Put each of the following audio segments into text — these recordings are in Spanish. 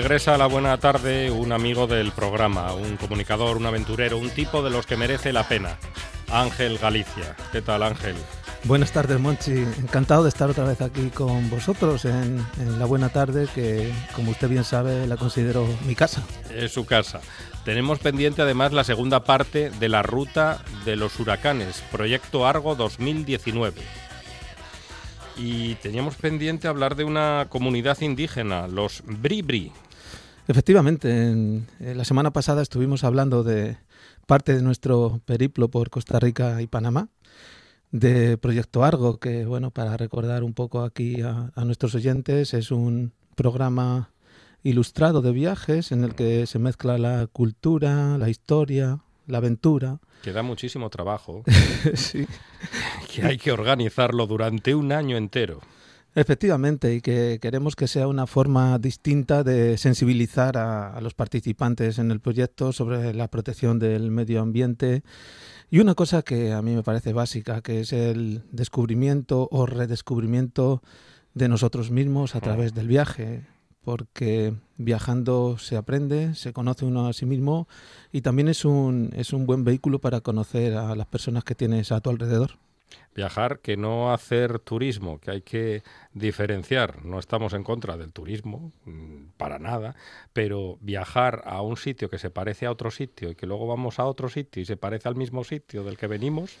Regresa a la buena tarde un amigo del programa, un comunicador, un aventurero, un tipo de los que merece la pena. Ángel Galicia. ¿Qué tal, Ángel? Buenas tardes, Monchi. Encantado de estar otra vez aquí con vosotros en, la buena tarde, que como usted bien sabe, la considero mi casa. Es su casa. Tenemos pendiente además la segunda parte de la ruta de los huracanes, Proyecto Argo 2019 y teníamos pendiente hablar de una comunidad indígena, los Bribri. Efectivamente, en, la semana pasada estuvimos hablando de parte de nuestro periplo por Costa Rica y Panamá, de Proyecto Argo, que bueno, para recordar un poco aquí a, a nuestros oyentes, es un programa ilustrado de viajes en el que se mezcla la cultura, la historia, la aventura. Que da muchísimo trabajo. sí. Que hay que organizarlo durante un año entero. Efectivamente, y que queremos que sea una forma distinta de sensibilizar a, los participantes en el proyecto sobre la protección del medio ambiente. Y una cosa que a mí me parece básica, que es el descubrimiento o redescubrimiento de nosotros mismos a mm. través del viaje porque viajando se aprende, se conoce uno a sí mismo y también es un, es un buen vehículo para conocer a las personas que tienes a tu alrededor. Viajar, que no hacer turismo, que hay que diferenciar. No estamos en contra del turismo, mm, para nada, pero viajar a un sitio que se parece a otro sitio y que luego vamos a otro sitio y se parece al mismo sitio del que venimos,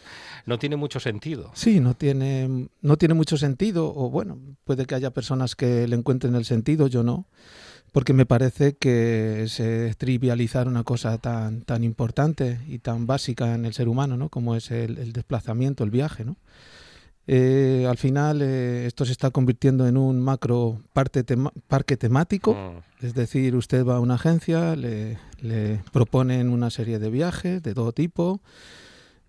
no tiene mucho sentido. Sí, no tiene, no tiene mucho sentido, o bueno, puede que haya personas que le encuentren el sentido, yo no porque me parece que se trivializar una cosa tan, tan importante y tan básica en el ser humano, ¿no? como es el, desplazamiento, el viaje. ¿no? Eh, al final eh, esto se está convirtiendo en un macro parte parque temático, mm. es decir, usted va a una agencia, le, le proponen una serie de viajes de todo tipo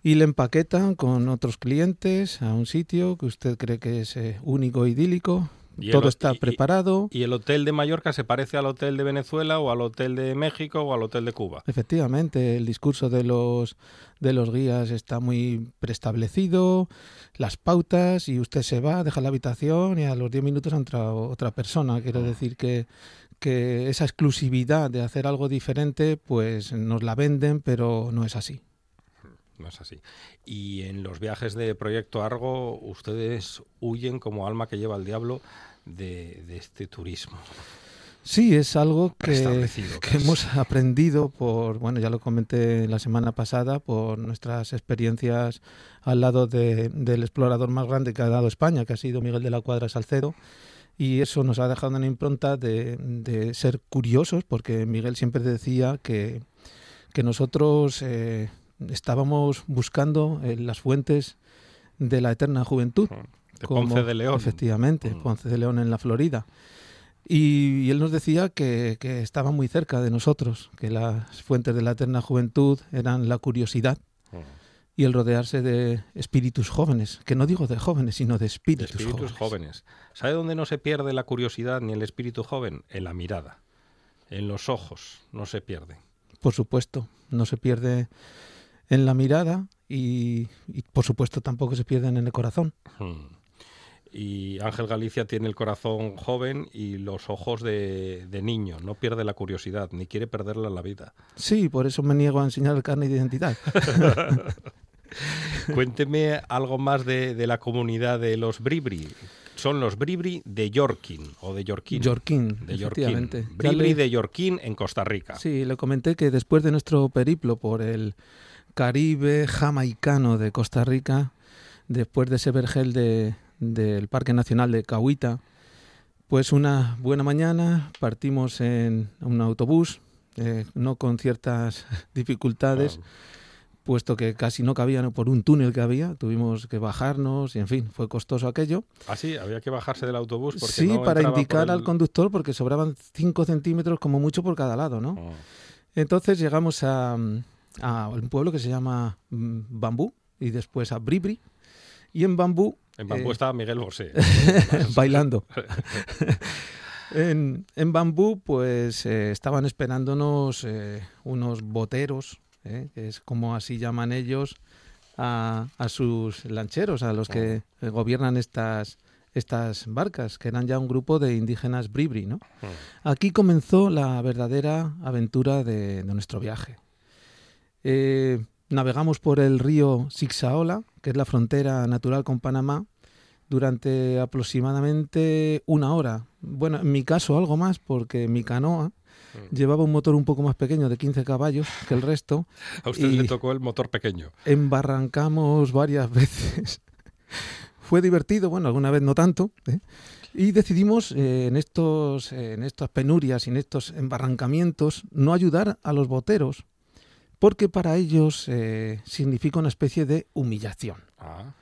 y le empaquetan con otros clientes a un sitio que usted cree que es eh, único, idílico, todo está preparado. Y, el hotel de Mallorca se parece al hotel de Venezuela o al hotel de México o al hotel de Cuba. Efectivamente, el discurso de los, de los guías está muy preestablecido, las pautas, y usted se va, deja la habitación y a los 10 minutos entra otra persona. Quiero ah. decir que, que esa exclusividad de hacer algo diferente, pues nos la venden, pero no es así no es así. Y en los viajes de Proyecto Argo, ustedes huyen como alma que lleva el diablo de, este turismo. Sí, es algo que, que hemos aprendido por, bueno, ya lo comenté la semana pasada, por nuestras experiencias al lado del explorador más grande que ha dado España, que ha sido Miguel de la Cuadra Salcedo. Y eso nos ha dejado una impronta de, ser curiosos, porque Miguel siempre decía que, que nosotros eh, estábamos buscando eh, las fuentes de la eterna juventud. De Ponce de León. Efectivamente, mm. Ponce de León en la Florida. Y, él nos decía que, estaba muy cerca de nosotros, que las fuentes de la eterna juventud eran la curiosidad. Mm. y el rodearse de espíritus jóvenes, que no digo de jóvenes, sino de espíritus, Espíritus jóvenes. ¿Sabe dónde no se pierde la curiosidad ni el espíritu joven? En la mirada, en los ojos, no se pierde. Por supuesto, no se pierde en la mirada y, y por supuesto tampoco se pierden en el corazón. Hmm. Y Ángel Galicia tiene el corazón joven y los ojos de, de niño. No pierde la curiosidad, ni quiere perderla en la vida. Sí, por eso me niego a enseñar el carnet de identidad. Cuénteme algo más de, de la comunidad de los Bribri. Son los Bribri de Yorkin o de Yorkin. Yorkin, de efectivamente. Bribri le- de Yorkin en Costa Rica. Sí, le comenté que después de nuestro periplo por el Caribe jamaicano de Costa Rica, después de ese vergel de- del Parque Nacional de Cahuita, pues una buena mañana partimos en un autobús, eh, no con ciertas dificultades, Ah, puesto que casi no cabían por un túnel que había, tuvimos que bajarnos y en fin, fue costoso aquello. Ah, sí, había que bajarse del autobús porque Sí, no para indicar al conductor porque sobraban 5 centímetros como mucho por cada lado, ¿no? Oh. Entonces llegamos a, a un pueblo que se llama mm, Bambú y después a Bribri. Y en Bambú, En Bambú Eh, estaba Miguel Bosé. bailando. en, en Bambú, pues eh, estaban esperándonos eh, unos boteros, eh, que es como así llaman ellos, a, a sus lancheros, a los que eh, gobiernan estas, estas barcas, que eran ya un grupo de indígenas Bribri, ¿no? Aquí comenzó la verdadera aventura de, de nuestro viaje. Eh, navegamos por el río Sixaola, que es la frontera natural con Panamá, durante aproximadamente una hora. Bueno, en mi caso algo más, porque mi canoa Mm. llevaba un motor un poco más pequeño, de 15 caballos, que el resto. A usted Y- le tocó el motor pequeño. Embarrancamos varias veces. Fue divertido, bueno, alguna vez no tanto. ¿eh? Y decidimos eh, en, estos, eh, en estas penurias y en estos embarrancamientos no ayudar a los boteros, porque para ellos eh, significa una especie de humillación. Ah,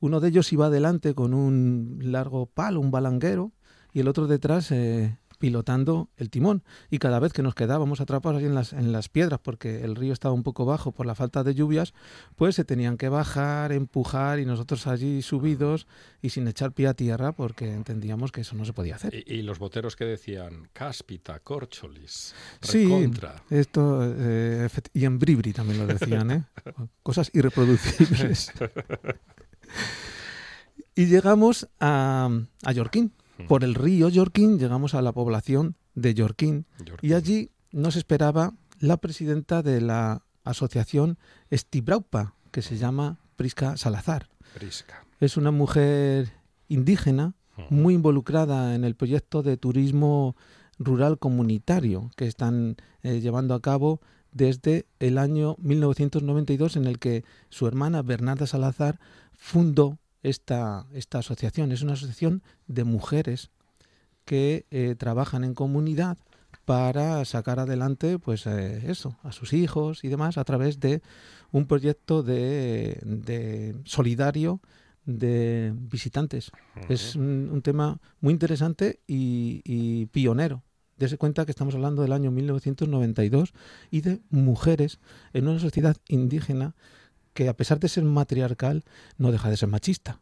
Uno de ellos iba adelante con un largo palo, un balanguero, y el otro detrás eh, pilotando el timón. Y cada vez que nos quedábamos atrapados ahí en las, en las piedras, porque el río estaba un poco bajo por la falta de lluvias, pues se tenían que bajar, empujar, y nosotros allí subidos y sin echar pie a tierra, porque entendíamos que eso no se podía hacer. y, y los boteros que decían cáspita, corcholis, Sí, esto, eh, y en Bribri también lo decían, ¿eh? Cosas irreproducibles. y llegamos a, a Yorquín. Por el río Yorquín llegamos a la población de Yorquín y allí nos esperaba la presidenta de la asociación Estibraupa, que se llama Prisca Salazar. Prisca. Es una mujer indígena muy involucrada en el proyecto de turismo rural comunitario que están eh, llevando a cabo desde el año 1992 en el que su hermana Bernarda Salazar fundó esta, esta asociación. Es una asociación de mujeres que eh, trabajan en comunidad para sacar adelante pues eh, eso a sus hijos y demás a través de un proyecto de, de solidario de visitantes. Es un, un tema muy interesante y, y pionero Dese cuenta que estamos hablando del año 1992 y de mujeres en una sociedad indígena que a pesar de ser matriarcal no deja de ser machista.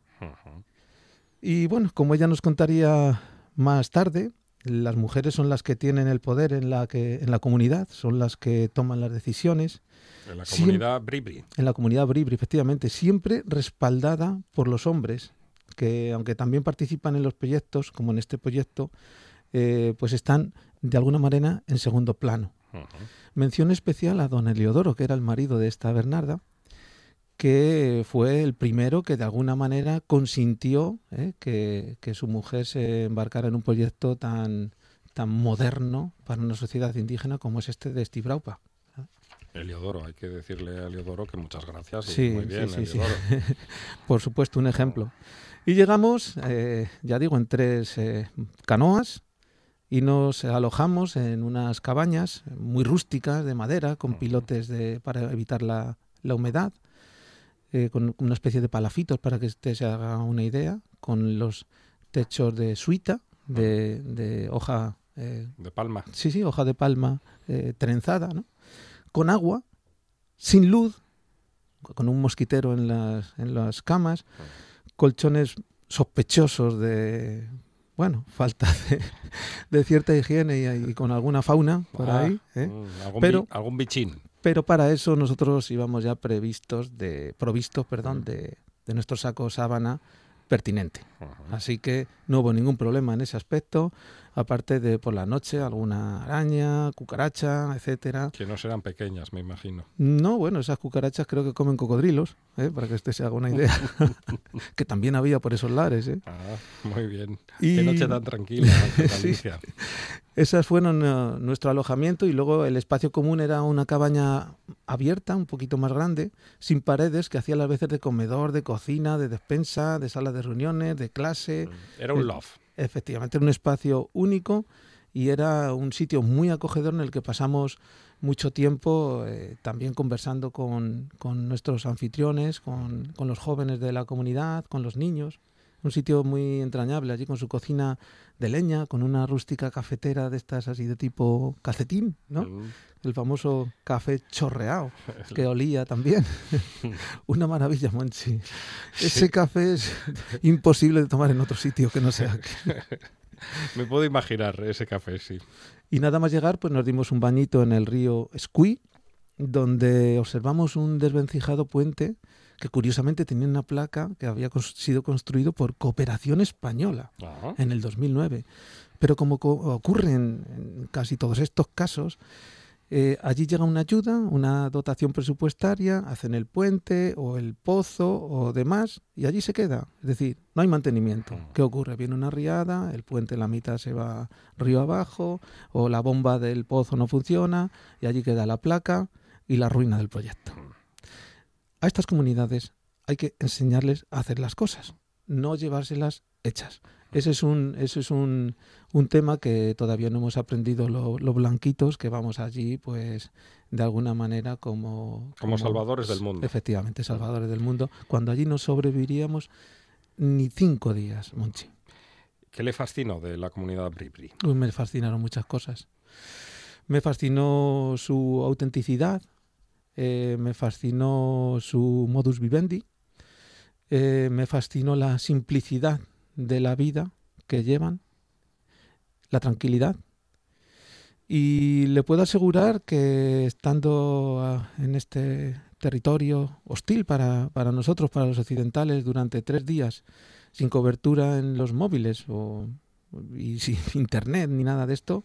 Y bueno, como ella nos contaría más tarde, las mujeres son las que tienen el poder en la, que, en la comunidad, son las que toman las decisiones. En la Siem- comunidad Bribri. En la comunidad Bribri, efectivamente, siempre respaldada por los hombres, que aunque también participan en los proyectos, como en este proyecto, eh, pues están de alguna manera en segundo plano. Mención especial a don Eliodoro, que era el marido de esta Bernarda, que fue el primero que de alguna manera consintió eh, que, que su mujer se embarcara en un proyecto tan, tan moderno para una sociedad indígena como es este de Estibraupa. Eliodoro, hay que decirle a Eliodoro que muchas gracias. y Sí, muy bien, sí, sí. Eliodoro. Por supuesto, un ejemplo. Y llegamos, eh, ya digo, en tres eh, canoas y nos alojamos en unas cabañas muy rústicas de madera con pilotes de, para evitar la, la humedad, eh, con una especie de palafitos para que usted se haga una idea, con los techos de suita, de, de hoja, eh, De Palma. sí, sí, hoja de palma eh, trenzada, ¿no? con agua, sin luz, con un mosquitero en las, en las camas, colchones sospechosos de, bueno, falta de, cierta higiene y, con alguna fauna por Ah, ahí. ¿eh? mm, algún, Pero- bi- algún bichín. Pero para eso nosotros íbamos ya previstos de, provistos perdón, de, de nuestro saco sábana pertinente. Así que no hubo ningún problema en ese aspecto, aparte de por la noche alguna araña, cucaracha, etcétera. Que no serán pequeñas, me imagino. No, bueno, esas cucarachas creo que comen cocodrilos, ¿eh? para que usted se haga una idea. que también había por esos lares. ¿eh? Ah, muy bien. Y Qué noche tan tranquila, Sí. Esas fueron eh, nuestro alojamiento y luego el espacio común era una cabaña abierta, un poquito más grande, sin paredes, que hacía las veces de comedor, de cocina, de despensa, de sala de reuniones, de clase. Era un Eh, loft. Efectivamente, era un espacio único y era un sitio muy acogedor en el que pasamos mucho tiempo eh, también conversando con, con nuestros anfitriones, con, con los jóvenes de la comunidad, con los niños. Un sitio muy entrañable allí con su cocina de leña, con una rústica cafetera de estas así de tipo calcetín, ¿no? Mm. El famoso café chorreado, que olía también. Una maravilla, Monchi. Ese café es imposible de tomar en otro sitio que no sea aquí. Me puedo imaginar ese café, sí. Y nada más llegar, pues nos dimos un bañito en el río Escuí, donde observamos un desvencijado puente que curiosamente tenía una placa que había sido construido por Cooperación Española en el 2009. Pero como co- ocurre en, en casi todos estos casos, eh, allí llega una ayuda, una dotación presupuestaria, hacen el puente o el pozo o demás y allí se queda. Es decir, no hay mantenimiento. ¿Qué ocurre? Viene una riada, el puente en la mitad se va río abajo o la bomba del pozo no funciona y allí queda la placa y la ruina del proyecto. A estas comunidades hay que enseñarles a hacer las cosas, no llevárselas hechas. Ese es un, ese es un, un tema que todavía no hemos aprendido lo, lo blanquitos que vamos allí, pues de alguna manera como... Como salvadores del mundo. Efectivamente, salvadores del mundo. Cuando allí no sobreviviríamos ni cinco días, Monchi. ¿Qué le fascinó de la comunidad Bribri? Uy, me fascinaron muchas cosas. Me fascinó su autenticidad, eh, me fascinó su modus vivendi, eh, me fascinó la simplicidad de la vida que llevan, la tranquilidad. Y le puedo asegurar que estando ah, en este territorio hostil para, para nosotros, para los occidentales, durante tres días, sin cobertura en los móviles o, y sin internet ni nada de esto,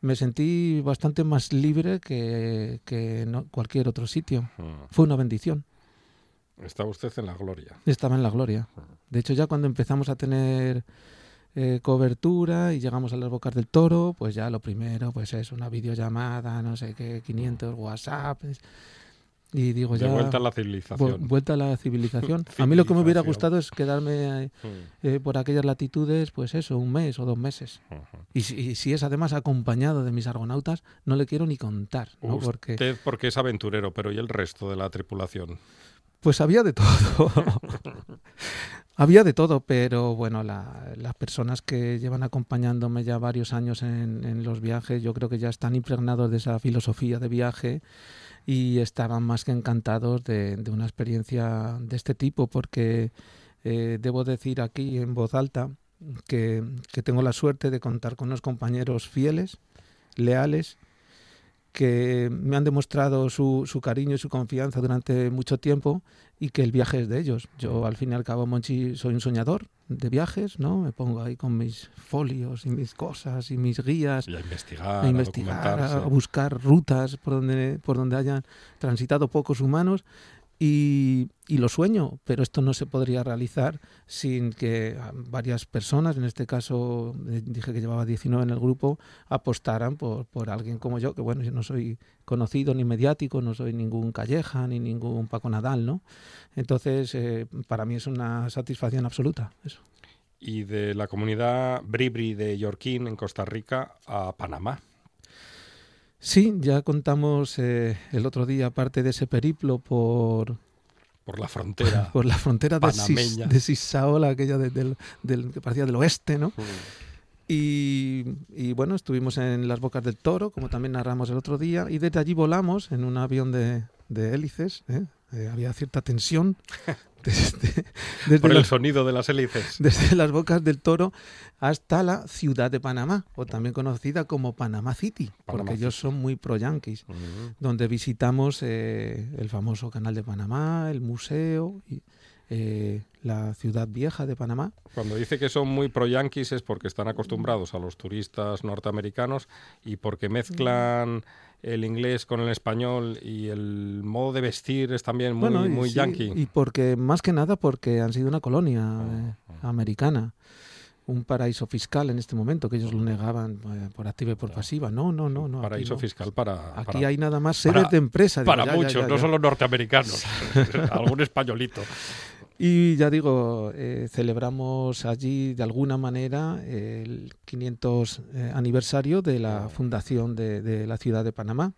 me sentí bastante más libre que, que en cualquier otro sitio. Mm. Fue una bendición. Está usted en la gloria. Estaba en la gloria. De hecho, ya cuando empezamos a tener eh, cobertura y llegamos a las bocas del toro, pues ya lo primero, pues es una videollamada, no sé qué, 500 WhatsApp. Y digo De ya... vuelta a la civilización. vuelta a la civilización. a mí lo que me hubiera Civilización. gustado es quedarme eh, Mm. eh, por aquellas latitudes, pues eso, un mes o dos meses. Y si, y si es además acompañado de mis argonautas, no le quiero ni contar, ¿no? Porque Usted porque es aventurero, pero ¿y el resto de la tripulación? Pues había de todo. había de todo, pero bueno, la- las personas que llevan acompañándome ya varios años en, en los viajes, yo creo que ya están impregnados de esa filosofía de viaje y estaban más que encantados de, una experiencia de este tipo, porque eh, debo decir aquí en voz alta que tengo la suerte de contar con unos compañeros fieles, leales, que me han demostrado su, su cariño y su confianza durante mucho tiempo y que el viaje es de ellos. Yo al fin y al cabo, Monchi, soy un soñador de viajes, ¿no? Me pongo ahí con mis folios y mis cosas y mis guías Y a investigar, a investigar, a, a buscar rutas por donde, por donde hayan transitado pocos humanos y, y lo sueño, pero esto no se podría realizar sin que varias personas, en este caso eh, dije que llevaba 19 en el grupo, apostaran por, por alguien como yo, que bueno, yo no soy conocido ni mediático, no soy ningún Calleja ni ningún Paco Nadal, ¿no? Entonces, eh, para mí es una satisfacción absoluta. Eso. Y de la comunidad Bribri de Yorquín, en Costa Rica, a Panamá. Sí, ya contamos eh, el otro día parte de ese periplo por, Por la frontera. por la frontera de, Panameña. de Sisaola, aquella de- del, del- que parecía del oeste, ¿no? Mm. Y, y, bueno, estuvimos en las bocas del toro, como también narramos el otro día, y desde allí volamos en un avión de, de hélices, ¿eh? Eh, había cierta tensión desde, desde Por el sonido de las hélices. Desde las bocas del toro hasta la ciudad de Panamá, o también conocida como Panamá City, porque ellos son muy pro-yanquis, donde visitamos eh, el famoso canal de Panamá, el museo y eh, la ciudad vieja de Panamá. Cuando dice que son muy pro-yanquis es porque están acostumbrados a los turistas norteamericanos y porque mezclan el inglés con el español y el modo de vestir es también muy, muy yankee. Y porque, más que nada, porque han sido una colonia eh, americana un paraíso fiscal en este momento, que ellos lo negaban eh, por activa y por pasiva. No, no, no. no paraíso fiscal para... Aquí hay nada más sedes de empresa. Para muchos, no solo norteamericanos, algún españolito. Y ya digo, eh, celebramos allí de alguna manera el 500 eh, aniversario de la fundación de, la ciudad de Panamá.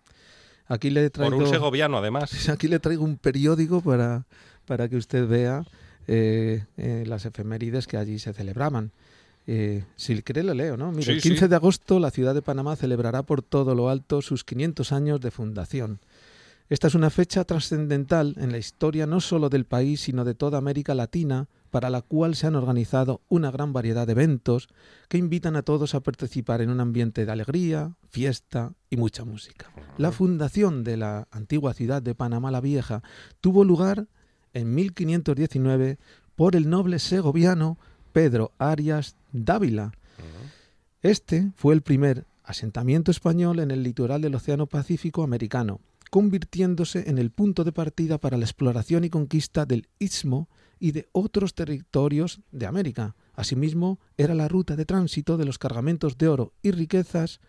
Aquí le traigo, Por un segoviano, además. Aquí le traigo un periódico para, para que usted vea eh, las efemérides que allí se celebraban. si quiere le leo, ¿no? Mira, el 15 de agosto la ciudad de Panamá celebrará por todo lo alto sus 500 años de fundación. Esta es una fecha trascendental en la historia no solo del país, sino de toda América Latina, para la cual se han organizado una gran variedad de eventos que invitan a todos a participar en un ambiente de alegría, fiesta y mucha música. La fundación de la antigua ciudad de Panamá la Vieja tuvo lugar en 1519 por el noble segoviano Pedro Arias Dávila. Este fue el primer asentamiento español en el litoral del Océano Pacífico americano convirtiéndose en el punto de partida para la exploración y conquista del istmo y de otros territorios de América. Asimismo, era la ruta de tránsito de los cargamentos de oro y riquezas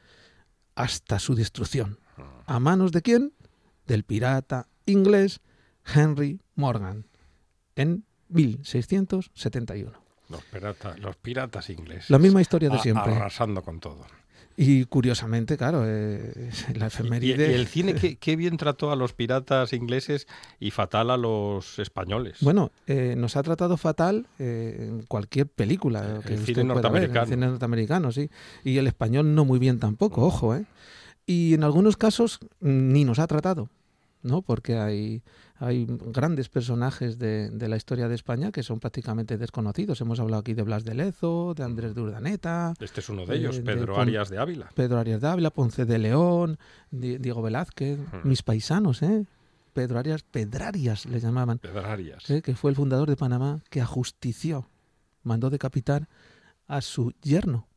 hasta su destrucción. ¿A manos de quién? Del pirata inglés Henry Morgan en 1671. Los, los piratas ingleses. La misma historia de siempre. Arrasando con todo. Y curiosamente, claro, eh, la efeméride... Y, el cine qué, bien trató a los piratas ingleses y fatal a los españoles. Bueno, eh, nos ha tratado fatal eh, en cualquier película que el cine norteamericano. el cine norteamericano, sí. Y el español no muy bien tampoco, ojo, ¿eh? Y en algunos casos ni nos ha tratado. ¿no? Porque hay, hay grandes personajes de, de, la historia de España que son prácticamente desconocidos. Hemos hablado aquí de Blas de Lezo, de Andrés de Urdaneta. Este es uno de ellos, Pedro Arias de Ávila. Pedro Arias de Ávila, Ponce de León, Diego Velázquez, mis paisanos, ¿eh? Pedro Arias, Pedrarias le llamaban. Pedrarias. ¿eh? Que fue el fundador de Panamá que ajustició, mandó decapitar a su yerno,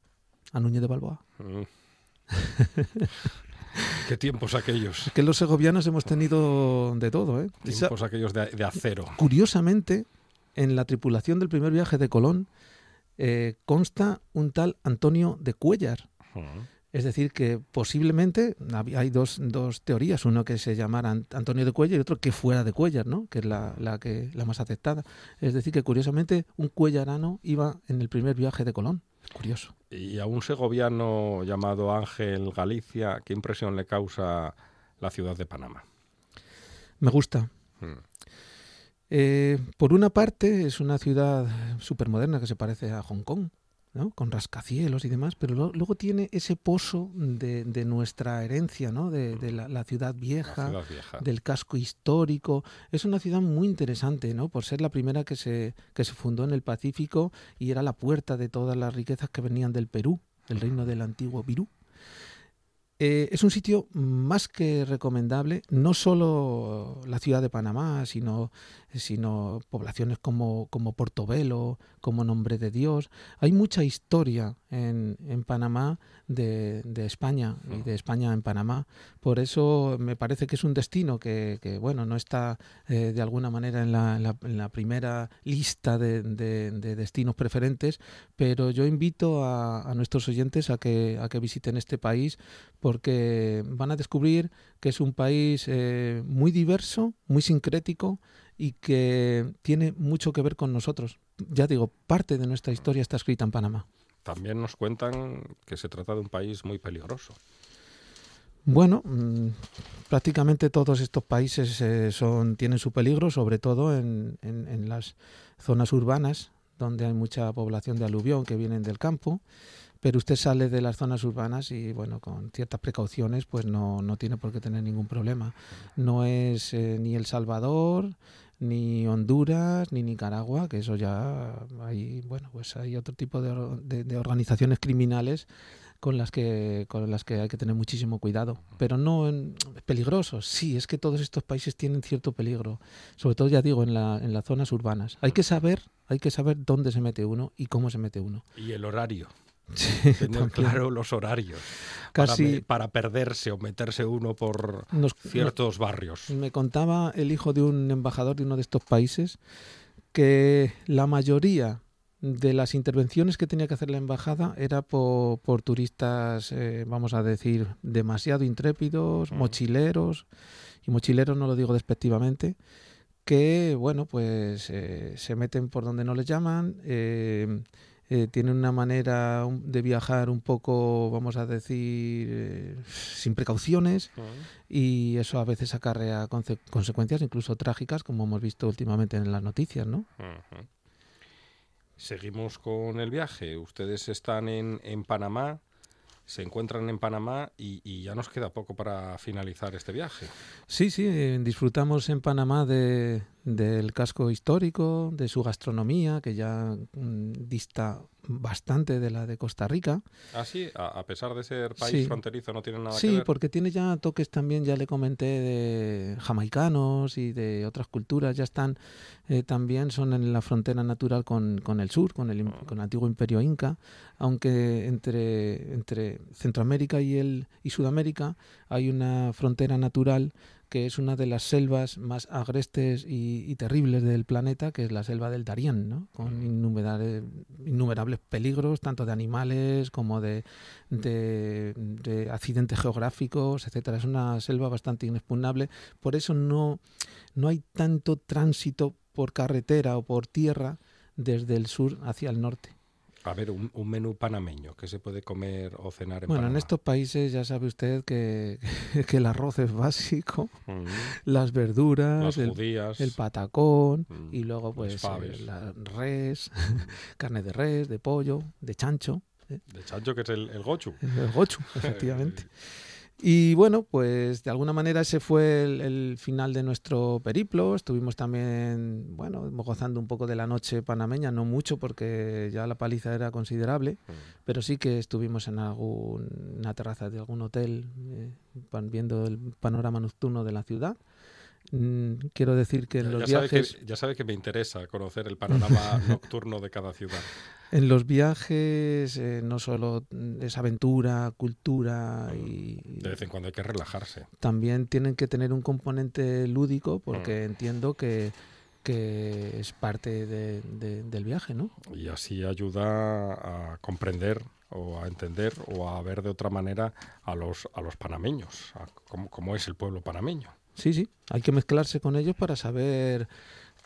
a Núñez de Balboa. Qué tiempos aquellos. Que los segovianos hemos tenido de todo, ¿eh? Tiempos aquellos de, acero. Curiosamente, en la tripulación del primer viaje de Colón eh, consta un tal Antonio de Cuellar. Es decir, que posiblemente hay dos, dos, teorías, uno que se llamara Antonio de Cuellar y otro que fuera de Cuellar, ¿no? que es la, la, que, la más aceptada. Es decir, que curiosamente un cuellarano iba en el primer viaje de Colón. Curioso. Y a un segoviano llamado Ángel Galicia, ¿qué impresión le causa la ciudad de Panamá? Me gusta. Hmm. Eh, por una parte, es una ciudad súper moderna que se parece a Hong Kong con rascacielos y demás, pero luego tiene ese pozo de, nuestra herencia, ¿no? de, la, ciudad vieja, del casco histórico. Es una ciudad muy interesante, ¿no? por ser la primera que se, que se fundó en el Pacífico y era la puerta de todas las riquezas que venían del Perú, el reino del antiguo Virú. Eh, es un sitio más que recomendable, no solo la ciudad de Panamá, sino, sino poblaciones como, como Portobelo, como Nombre de Dios. Hay mucha historia en, en Panamá de, de, España y de España en Panamá. Por eso me parece que es un destino que, que bueno, no está eh, de alguna manera en la, en la, primera lista de, de, destinos preferentes, pero yo invito a, a, nuestros oyentes a que, a que visiten este país porque van a descubrir que es un país eh, muy diverso, muy sincrético y que tiene mucho que ver con nosotros. Ya digo, parte de nuestra historia está escrita en Panamá. También nos cuentan que se trata de un país muy peligroso. Bueno, mm, prácticamente todos estos países eh, son, tienen su peligro, sobre todo en, las zonas urbanas, donde hay mucha población de aluvión que vienen del campo pero usted sale de las zonas urbanas y bueno, con ciertas precauciones pues no, no tiene por qué tener ningún problema. No es eh, ni El Salvador, ni Honduras, ni Nicaragua, que eso ya hay, bueno, pues hay otro tipo de, or- de- de organizaciones criminales con las que con las que hay que tener muchísimo cuidado, pero no en, peligrosos. Sí, es que todos estos países tienen cierto peligro, sobre todo ya digo en, la, en las zonas urbanas. Hay que saber, hay que saber dónde se mete uno y cómo se mete uno. Y el horario. Sí, Tener claro los horarios. Casi me- para perderse o meterse uno por nos, ciertos barrios. Me contaba el hijo de un embajador de uno de estos países que la mayoría de las intervenciones que tenía que hacer la embajada era por, por turistas, eh, vamos a decir, demasiado intrépidos, Mm. mochileros, y mochileros no lo digo despectivamente, que, bueno, pues eh, se meten por donde no les llaman, eh, eh, tienen una manera de viajar un poco, vamos a decir, eh, sin precauciones, y eso a veces acarrea conse- consecuencias incluso trágicas, como hemos visto últimamente en las noticias, ¿no? Seguimos con el viaje. Ustedes están en, en Panamá, se encuentran en Panamá y, y ya nos queda poco para finalizar este viaje. Sí, sí, eh, disfrutamos en Panamá de, del casco histórico, de su gastronomía, que ya mm, dista bastante de la de Costa Rica. Así, a, a pesar de ser país Sí. fronterizo, no tiene nada que Sí, ver. porque tiene ya toques también, ya le comenté, de jamaicanos y de otras culturas. Ya están, eh, también son en la frontera natural con, con el sur, con el, im- con el antiguo imperio inca. Aunque entre, entre Centroamérica y, el, y Sudamérica hay una frontera natural que es una de las selvas más agrestes y, y terribles del planeta, que es la selva del Darién, ¿no? con innumerables, innumerables peligros, tanto de animales como de, de, de accidentes geográficos, etcétera. Es una selva bastante inexpugnable. Por eso no, no hay tanto tránsito por carretera o por tierra desde el sur hacia el norte. A ver, un, un menú panameño que se puede comer o cenar en Bueno, en estos países ya sabe usted que, que el arroz es básico, Mm, las verduras, Las el, judías. el patacón Mm, y luego pues eh, la res, carne de res, de pollo, de chancho, ¿eh? De chancho, que es el, el gochu. el gochu, efectivamente. Y bueno, pues de alguna manera ese fue el, el final de nuestro periplo. Estuvimos también, bueno, gozando un poco de la noche panameña, no mucho porque ya la paliza era considerable, Mm. pero sí que estuvimos en alguna terraza de algún hotel eh, viendo el panorama nocturno de la ciudad. Mm, quiero decir que en los ya sabe viajes que, ya sabe que me interesa conocer el panorama nocturno de cada ciudad. En los viajes eh, no solo es aventura, cultura y De vez en cuando hay que relajarse. también tienen que tener un componente lúdico porque Mm. entiendo que, que es parte de- de- del viaje, ¿no? Y así ayuda a comprender o a entender o a ver de otra manera a los, a los panameños, a cómo, cómo es el pueblo panameño. Sí, sí, hay que mezclarse con ellos para saber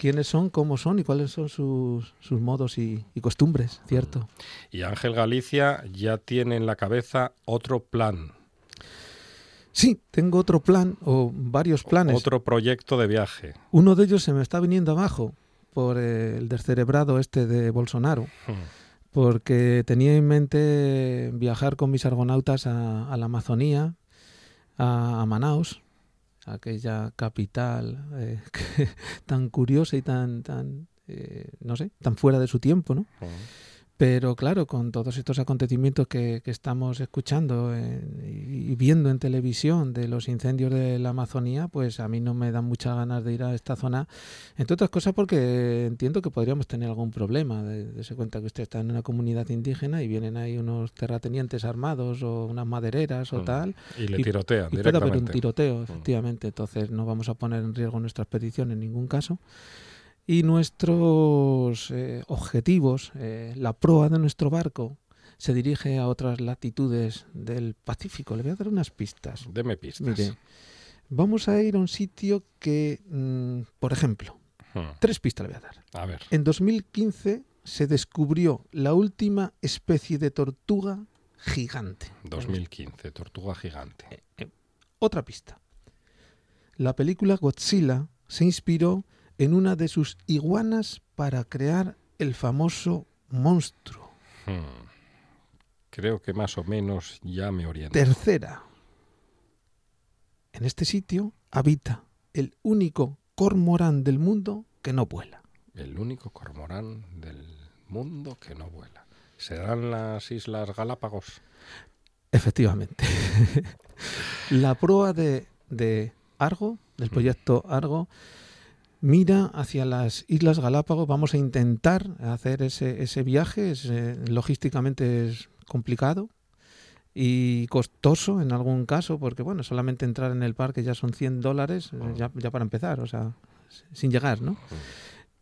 quiénes son, cómo son y cuáles son sus, sus modos y, y costumbres, ¿cierto? Y Ángel Galicia ya tiene en la cabeza otro plan, Sí, tengo otro plan o varios planes. otro proyecto de viaje. Uno de ellos se me está viniendo abajo por eh, el descerebrado este de Bolsonaro. porque tenía en mente viajar con mis argonautas a, a la Amazonía, a, a Manaus, aquella capital eh, que- tan curiosa y tan, tan eh, no sé, tan fuera de su tiempo, ¿no? Pero claro, con todos estos acontecimientos que, que estamos escuchando en- y, y viendo en televisión de los incendios de la Amazonía, pues a mí no me dan muchas ganas de ir a esta zona, entre otras cosas porque entiendo que podríamos tener algún problema. De, de cuenta que usted está en una comunidad indígena y vienen ahí unos terratenientes armados o unas madereras o Mm. tal, Y le Y- tirotean y puede haber un tiroteo, efectivamente. Entonces no vamos a poner en riesgo nuestra expedición en ningún caso. Y nuestros eh, objetivos, eh, la proa de nuestro barco, se dirige a otras latitudes del Pacífico. Le voy a dar unas pistas. Deme pistas. Mire, vamos a ir a un sitio que, mm, por ejemplo, Hmm. tres pistas le voy a dar. A ver. En 2015 se descubrió la última especie de tortuga gigante. 2015, Tortuga Gigante. Otra pista. La película Godzilla se inspiró en una de sus iguanas para crear el famoso monstruo. Hmm. Creo que más o menos ya me oriento. Tercera. En este sitio habita el único cormorán del mundo que no vuela. El único cormorán del mundo que no vuela. ¿Serán las Islas Galápagos? Efectivamente. la proa de, de Argo, del proyecto Argo, mira hacia las Islas Galápagos. Vamos a intentar hacer ese, ese viaje. Es, eh, logísticamente es complicado y costoso en algún caso, porque bueno, solamente entrar en el parque ya son 100 dólares, eh, ya, ya para empezar, o sea, sin llegar, ¿no?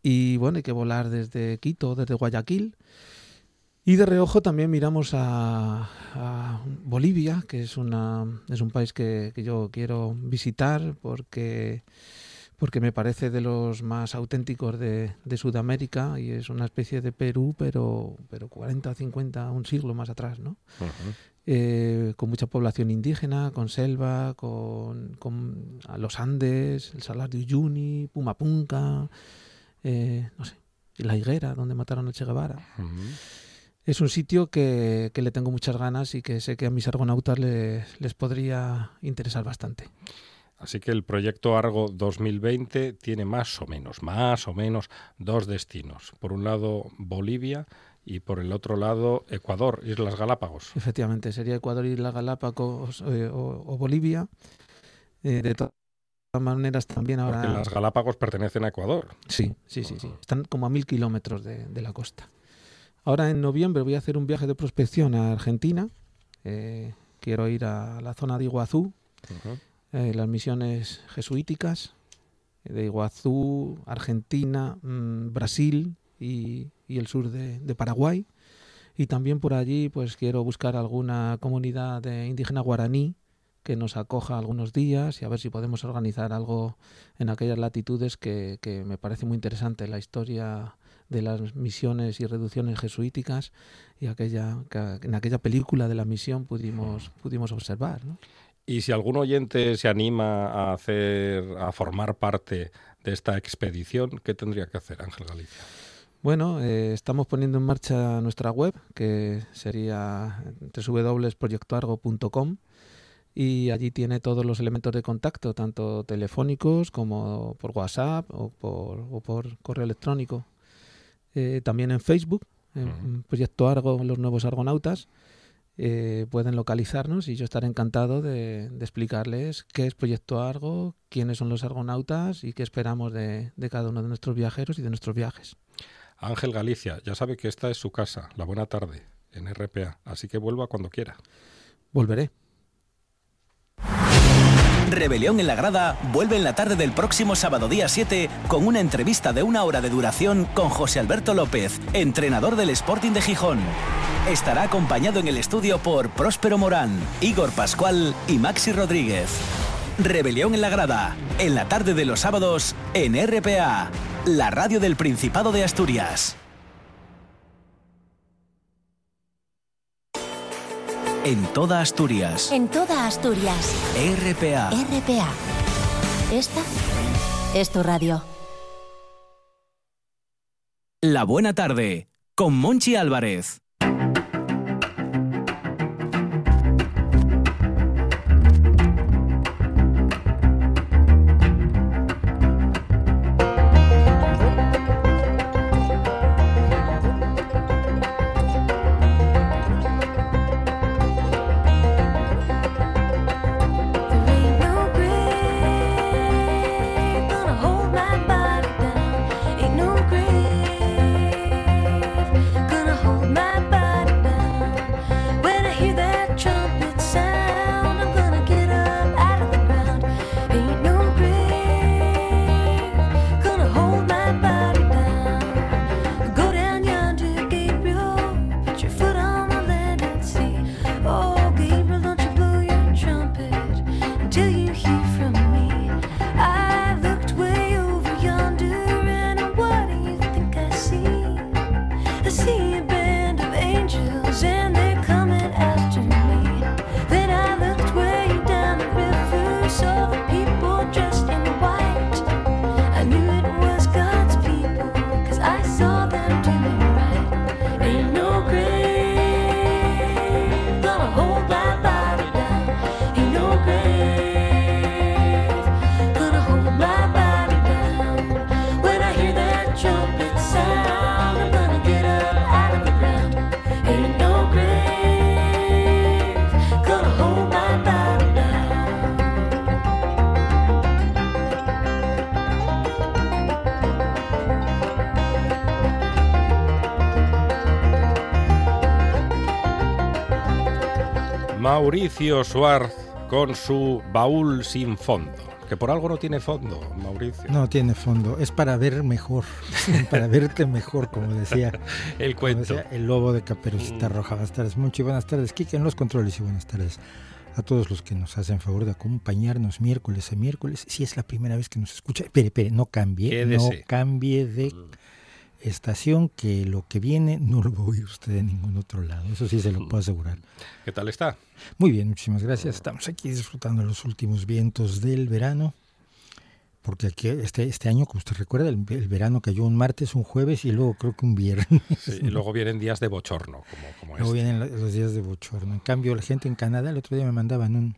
Y bueno, hay que volar desde Quito, desde Guayaquil. Y de reojo también miramos a, a Bolivia, que es, una, es un país que, que yo quiero visitar porque porque me parece de los más auténticos de, de, Sudamérica y es una especie de Perú, pero, pero 40, 50, un siglo más atrás, ¿no? Uh -huh. eh, con mucha población indígena, con selva, con, con los Andes, el Salar de Uyuni, Pumapunca, eh, no sé, la higuera donde mataron a Che Guevara. Uh -huh. Es un sitio que, que, le tengo muchas ganas y que sé que a mis argonautas les, les podría interesar bastante. Así que el proyecto Argo 2020 tiene más o menos, más o menos dos destinos. Por un lado Bolivia y por el otro lado Ecuador, Islas Galápagos. Efectivamente, sería Ecuador, Islas Galápagos eh, o, o, Bolivia. Eh, de todas maneras también ahora... Porque las Galápagos pertenecen a Ecuador. Sí, sí, sí, sí. Están como a mil kilómetros de, de, la costa. Ahora en noviembre voy a hacer un viaje de prospección a Argentina. Eh, quiero ir a la zona de Iguazú. Uh -huh eh, las misiones jesuíticas de Iguazú, Argentina, mmm, Brasil y, y, el sur de, Paraguay. Y también por allí pues quiero buscar alguna comunidad de indígena guaraní que nos acoja algunos días y a ver si podemos organizar algo en aquellas latitudes que, que me parece muy interesante la historia de las misiones y reducciones jesuíticas y aquella que en aquella película de la misión pudimos pudimos observar. Y si algún oyente se anima a hacer, a formar parte de esta expedición, ¿qué tendría que hacer, Ángel Galicia? Bueno, eh, estamos poniendo en marcha nuestra web, que sería www.proyectoargo.com y allí tiene todos los elementos de contacto, tanto telefónicos como por WhatsApp o por, o por correo electrónico. Eh, también en Facebook, en uh -huh. Proyecto Argo, los nuevos argonautas eh, pueden localizarnos y yo estaré encantado de, de, explicarles qué es Proyecto Argo, quiénes son los argonautas y qué esperamos de, de, cada uno de nuestros viajeros y de nuestros viajes. Ángel Galicia, ya sabe que esta es su casa, la buena tarde, en RPA, así que vuelva cuando quiera. Volveré. Rebelión en la Grada vuelve en la tarde del próximo sábado día 7 con una entrevista de una hora de duración con José Alberto López, entrenador del Sporting de Gijón. Estará acompañado en el estudio por Próspero Morán, Igor Pascual y Maxi Rodríguez. Rebelión en la Grada, en la tarde de los sábados en RPA, la radio del Principado de Asturias. En toda Asturias. En toda Asturias. RPA. RPA. Esta es tu radio. La buena tarde, con Monchi Álvarez. Mauricio Suárez con su baúl sin fondo. Que por algo no tiene fondo, Mauricio. No tiene fondo, es para ver mejor, para verte mejor, como decía el cuento. el lobo de Caperucita mm. Roja. Buenas tardes, mucho y buenas tardes, Kike en los controles y buenas tardes a todos los que nos hacen favor de acompañarnos miércoles a miércoles. Si es la primera vez que nos escucha, espere, espere, no cambie, no cambie de mm estación que lo que viene no lo va a oír usted en ningún otro lado. Eso sí se lo puedo asegurar. ¿Qué tal está? Muy bien, muchísimas gracias. Estamos aquí disfrutando los últimos vientos del verano. Porque aquí este, este año, como usted recuerda, el, verano cayó un martes, un jueves y luego creo que un viernes. y luego vienen días de bochorno, como, como Luego este. vienen los días de bochorno. En cambio, la gente en Canadá el otro día me mandaban un,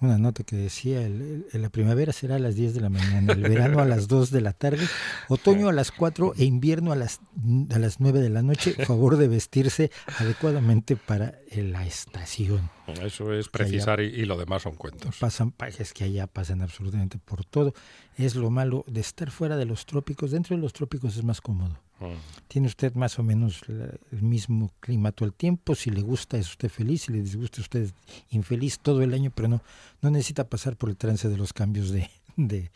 una nota que decía, el, la primavera será a las 10 de la mañana, el verano a las 2 de la tarde, otoño a las 4 e invierno a las, a las 9 de la noche, favor de vestirse adecuadamente para la estación. Eso es precisar y, lo demás son cuentos. Pasan, es que allá pasan absolutamente por todo. Es lo malo de estar fuera de los trópicos. Dentro de los trópicos es más cómodo. Tiene usted más o menos el mismo clima todo el tiempo. Si le gusta es usted feliz, si le disgusta es usted infeliz todo el año, pero no, no necesita pasar por el trance de los cambios de, de,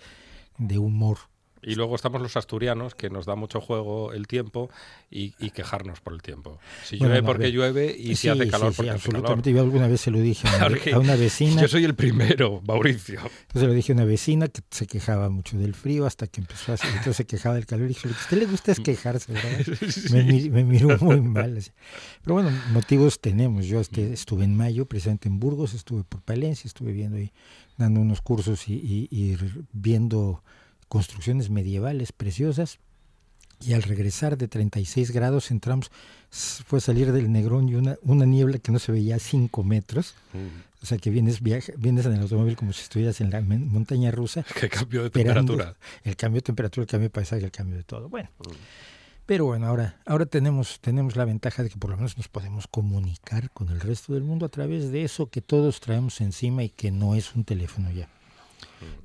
de humor y luego estamos los asturianos, que nos da mucho juego el tiempo y, quejarnos por el tiempo. Si llueve porque llueve y si hace calor porque hace calor. Yo alguna vez se lo dije a una, vecina. Yo soy el primero, Mauricio. Entonces le dije a una vecina que se quejaba mucho del frío hasta que empezó a hacer, entonces se quejaba del calor. Y dije, lo que a usted le gusta es quejarse, ¿verdad? Me, miró muy mal. Pero bueno, motivos tenemos. Yo este, estuve en mayo, presente en Burgos, estuve por Palencia, estuve viendo ahí, dando unos cursos y, y viendo construcciones medievales preciosas. Y al regresar de 36 grados entramos, fue salir del Negrón y una, una niebla que no se veía a 5 metros. Mm. O sea que vienes, viaja, vienes en el automóvil como si estuvieras en la montaña rusa. ¿Qué cambio de temperatura? El cambio de temperatura, el cambio de paisaje, el cambio de todo. Bueno. Mm. Pero bueno, ahora, ahora tenemos, tenemos la ventaja de que por lo menos nos podemos comunicar con el resto del mundo a través de eso que todos traemos encima y que no es un teléfono ya.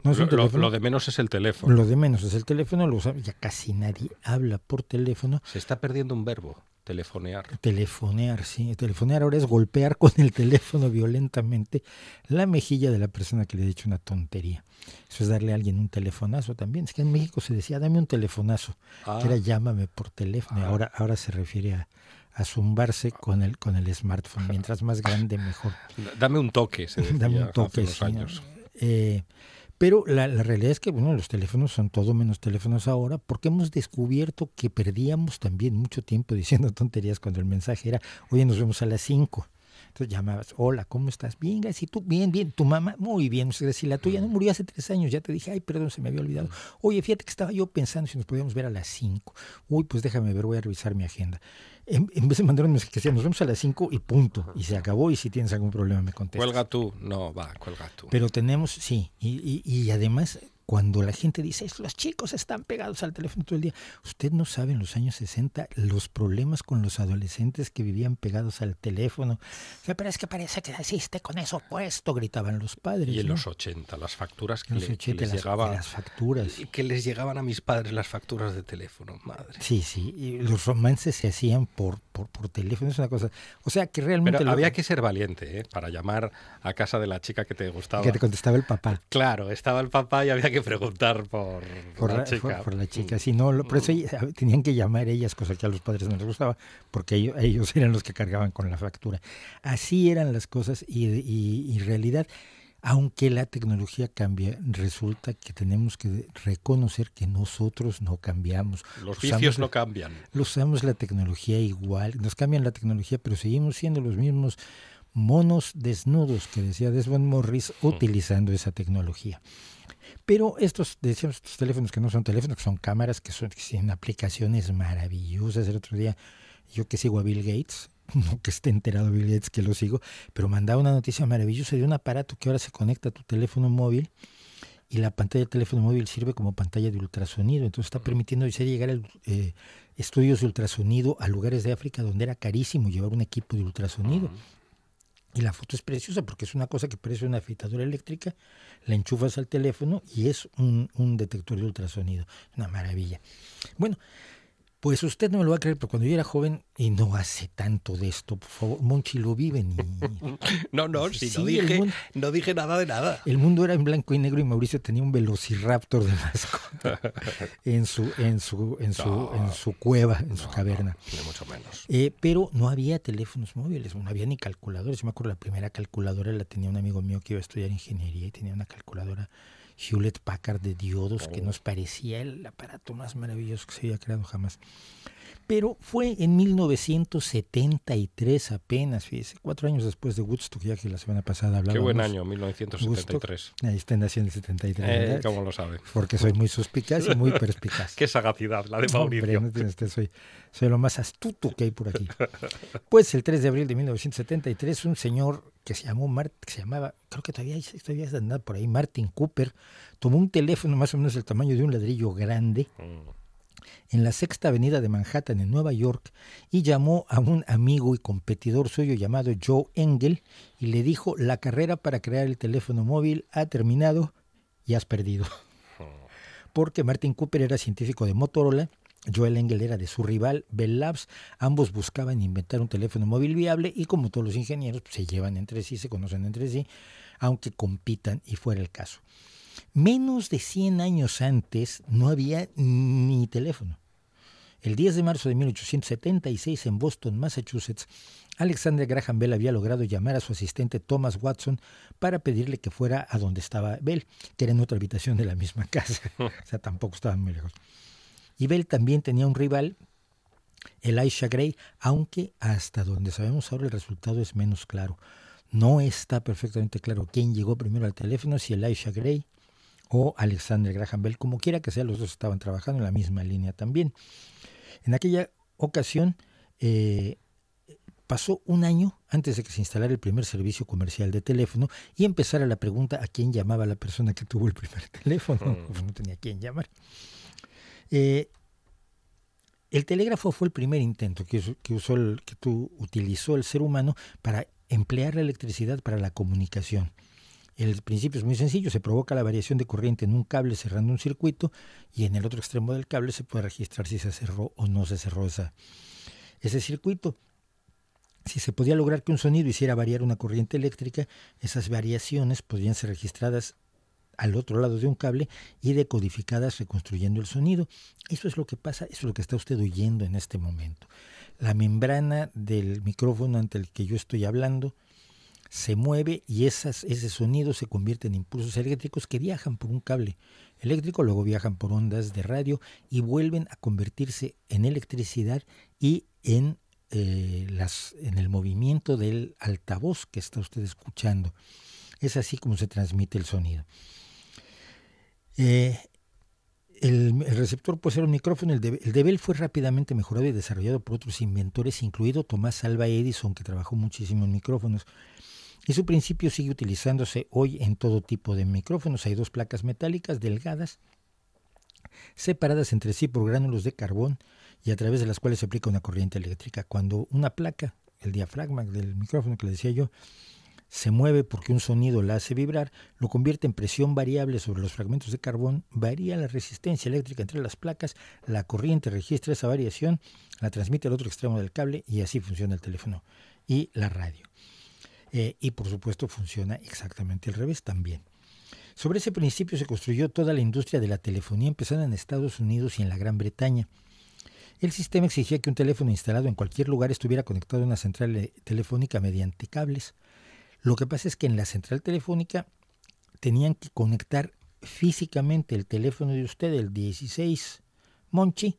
No lo, de menos es el teléfono. Lo de menos es el teléfono, lo ya casi nadie habla por teléfono. Se está perdiendo un verbo, telefonear. Telefonear, sí. Telefonear ahora es golpear con el teléfono violentamente la mejilla de la persona que le ha dicho una tontería. Eso es darle a alguien un telefonazo también. Es que en México se decía, dame un telefonazo, que era ah. llámame por teléfono. Ah. Ahora, ahora se refiere a, a zumbarse con el, con el smartphone. Mientras más grande, mejor. Dame un toque, se decía Dame un toque, hace años. Eh, pero la, realidad es que bueno, los teléfonos son todo menos teléfonos ahora porque hemos descubierto que perdíamos también mucho tiempo diciendo tonterías cuando el mensaje era, oye, nos vemos a las 5. Entonces llamabas, hola, ¿cómo estás? Bien, gracias. tú? Bien, bien. ¿Tu mamá? Muy bien. Si la tuya no murió hace tres años, ya te dije, ay, perdón, se me había olvidado. Oye, fíjate que estaba yo pensando si nos podíamos ver a las 5. Uy, pues déjame ver, voy a revisar mi agenda en, vez de mandar un mensaje que decía, nos vemos a las 5 y punto, y se acabó, y si tienes algún problema me contestas. Cuelga tú, no, va, cuelga tú. Pero tenemos, sí, y, y, y además cuando la gente dice, los chicos están pegados al teléfono todo el día, usted no sabe en los años 60 los problemas con los adolescentes que vivían pegados al teléfono. Pero es que parece que naciste con eso puesto, gritaban los padres. Y en los 80, las facturas que, les llegaban. Las facturas. Que les llegaban a mis padres las facturas de teléfono, madre. Sí, sí, y los romances se hacían por, por, por teléfono, es una cosa. O sea que realmente. Pero había que ser valiente, ¿eh? Para llamar a casa de la chica que te gustaba. Que te contestaba el papá. Claro, estaba el papá y había que preguntar por, la, chica. Por, la chica, si no, por eso mm. tenían que llamar ellas, cosa que a los padres no les gustaba, porque ellos, eran los que cargaban con la factura. Así eran las cosas y, en realidad, aunque la tecnología cambia, resulta que tenemos que reconocer que nosotros no cambiamos. Los vicios no cambian. Usamos la tecnología igual, nos cambian la tecnología, pero seguimos siendo los mismos monos desnudos que decía Desmond Morris mm. utilizando esa tecnología. Pero estos, decíamos, estos teléfonos que no son teléfonos, que son cámaras, que son que aplicaciones maravillosas. El otro día, yo que sigo a Bill Gates, no que esté enterado Bill Gates que lo sigo, pero mandaba una noticia maravillosa de un aparato que ahora se conecta a tu teléfono móvil y la pantalla del teléfono móvil sirve como pantalla de ultrasonido. Entonces está permitiendo llegar a eh, estudios de ultrasonido a lugares de África donde era carísimo llevar un equipo de ultrasonido. Y la foto es preciosa porque es una cosa que parece una afeitadora eléctrica, la enchufas al teléfono y es un, detector de ultrasonido. Una maravilla. Bueno, Pues usted no me lo va a creer, pero cuando yo era joven, y no hace tanto de esto, por favor, Monchi lo vive ni... No, no, si Sí, no, dije, mundo- no dije nada de nada. El mundo era en blanco y negro y Mauricio tenía un velociraptor de mascota en su, en su, en su, No. en su cueva, en su caverna. ni mucho menos. Eh, pero no había teléfonos móviles, no había ni calculadores. Yo me acuerdo la primera calculadora la tenía un amigo mío que iba a estudiar ingeniería y tenía una calculadora Hewlett Packard de diodos que nos parecía el aparato más maravilloso que se había creado jamás. Pero fue en 1973 apenas, fíjese, cuatro años después de Woodstock, ya que la semana pasada hablábamos. Qué buen año, 1973. Ahí está naciendo el 73, Eh. ¿Cómo lo sabe? Porque soy muy suspicaz y muy perspicaz. Qué sagacidad, la de Hombre, Mauricio. no tiene usted, soy, soy lo más astuto que hay por aquí. Pues el 3 de abril de 1973, un señor que se llamó Mart, que se llamaba, creo que todavía, todavía andando por ahí, Martin Cooper, tomó un teléfono más o menos del tamaño de un ladrillo grande Mm. En la sexta avenida de Manhattan, en Nueva York, y llamó a un amigo y competidor suyo llamado Joe Engel y le dijo, la carrera para crear el teléfono móvil ha terminado y has perdido. Porque Martin Cooper era científico de Motorola, Joel Engel era de su rival Bell Labs, ambos buscaban inventar un teléfono móvil viable y como todos los ingenieros pues, se llevan entre sí, se conocen entre sí, aunque compitan y fuera el caso. Menos de 100 años antes no había ni teléfono. El 10 de marzo de 1876 en Boston, Massachusetts, Alexander Graham Bell había logrado llamar a su asistente Thomas Watson para pedirle que fuera a donde estaba Bell, que era en otra habitación de la misma casa. o sea, tampoco estaban muy lejos. Y Bell también tenía un rival, Elisha Gray, aunque hasta donde sabemos ahora el resultado es menos claro. No está perfectamente claro quién llegó primero al teléfono, si Elisha Gray o Alexander Graham Bell, como quiera que sea, los dos estaban trabajando en la misma línea también. En aquella ocasión eh, pasó un año antes de que se instalara el primer servicio comercial de teléfono y empezara la pregunta a quién llamaba la persona que tuvo el primer teléfono. Pues no tenía quién llamar. Eh, el telégrafo fue el primer intento que, usó- que usó el, que utilizó el ser humano para emplear la electricidad para la comunicación. El principio es muy sencillo, se provoca la variación de corriente en un cable cerrando un circuito y en el otro extremo del cable se puede registrar si se cerró o no se cerró ese circuito. Si se podía lograr que un sonido hiciera variar una corriente eléctrica, esas variaciones podrían ser registradas al otro lado de un cable y decodificadas reconstruyendo el sonido. Eso es lo que pasa, eso es lo que está usted oyendo en este momento. La membrana del micrófono ante el que yo estoy hablando se mueve y esas, ese sonido se convierte en impulsos eléctricos que viajan por un cable eléctrico, luego viajan por ondas de radio y vuelven a convertirse en electricidad y en, eh, las, en el movimiento del altavoz que está usted escuchando. Es así como se transmite el sonido. Eh, el, receptor puede ser un micrófono. El de Bell fue rápidamente mejorado y desarrollado por otros inventores, incluido Tomás Alva Edison, que trabajó muchísimo en micrófonos. Y su principio sigue utilizándose hoy en todo tipo de micrófonos. Hay dos placas metálicas delgadas, separadas entre sí por gránulos de carbón y a través de las cuales se aplica una corriente eléctrica. Cuando una placa, el diafragma del micrófono que le decía yo, se mueve porque un sonido la hace vibrar, lo convierte en presión variable sobre los fragmentos de carbón, varía la resistencia eléctrica entre las placas, la corriente registra esa variación, la transmite al otro extremo del cable y así funciona el teléfono y la radio. Eh, y por supuesto funciona exactamente al revés también. Sobre ese principio se construyó toda la industria de la telefonía, empezando en Estados Unidos y en la Gran Bretaña. El sistema exigía que un teléfono instalado en cualquier lugar estuviera conectado a una central eh, telefónica mediante cables. Lo que pasa es que en la central telefónica tenían que conectar físicamente el teléfono de usted, el 16 Monchi.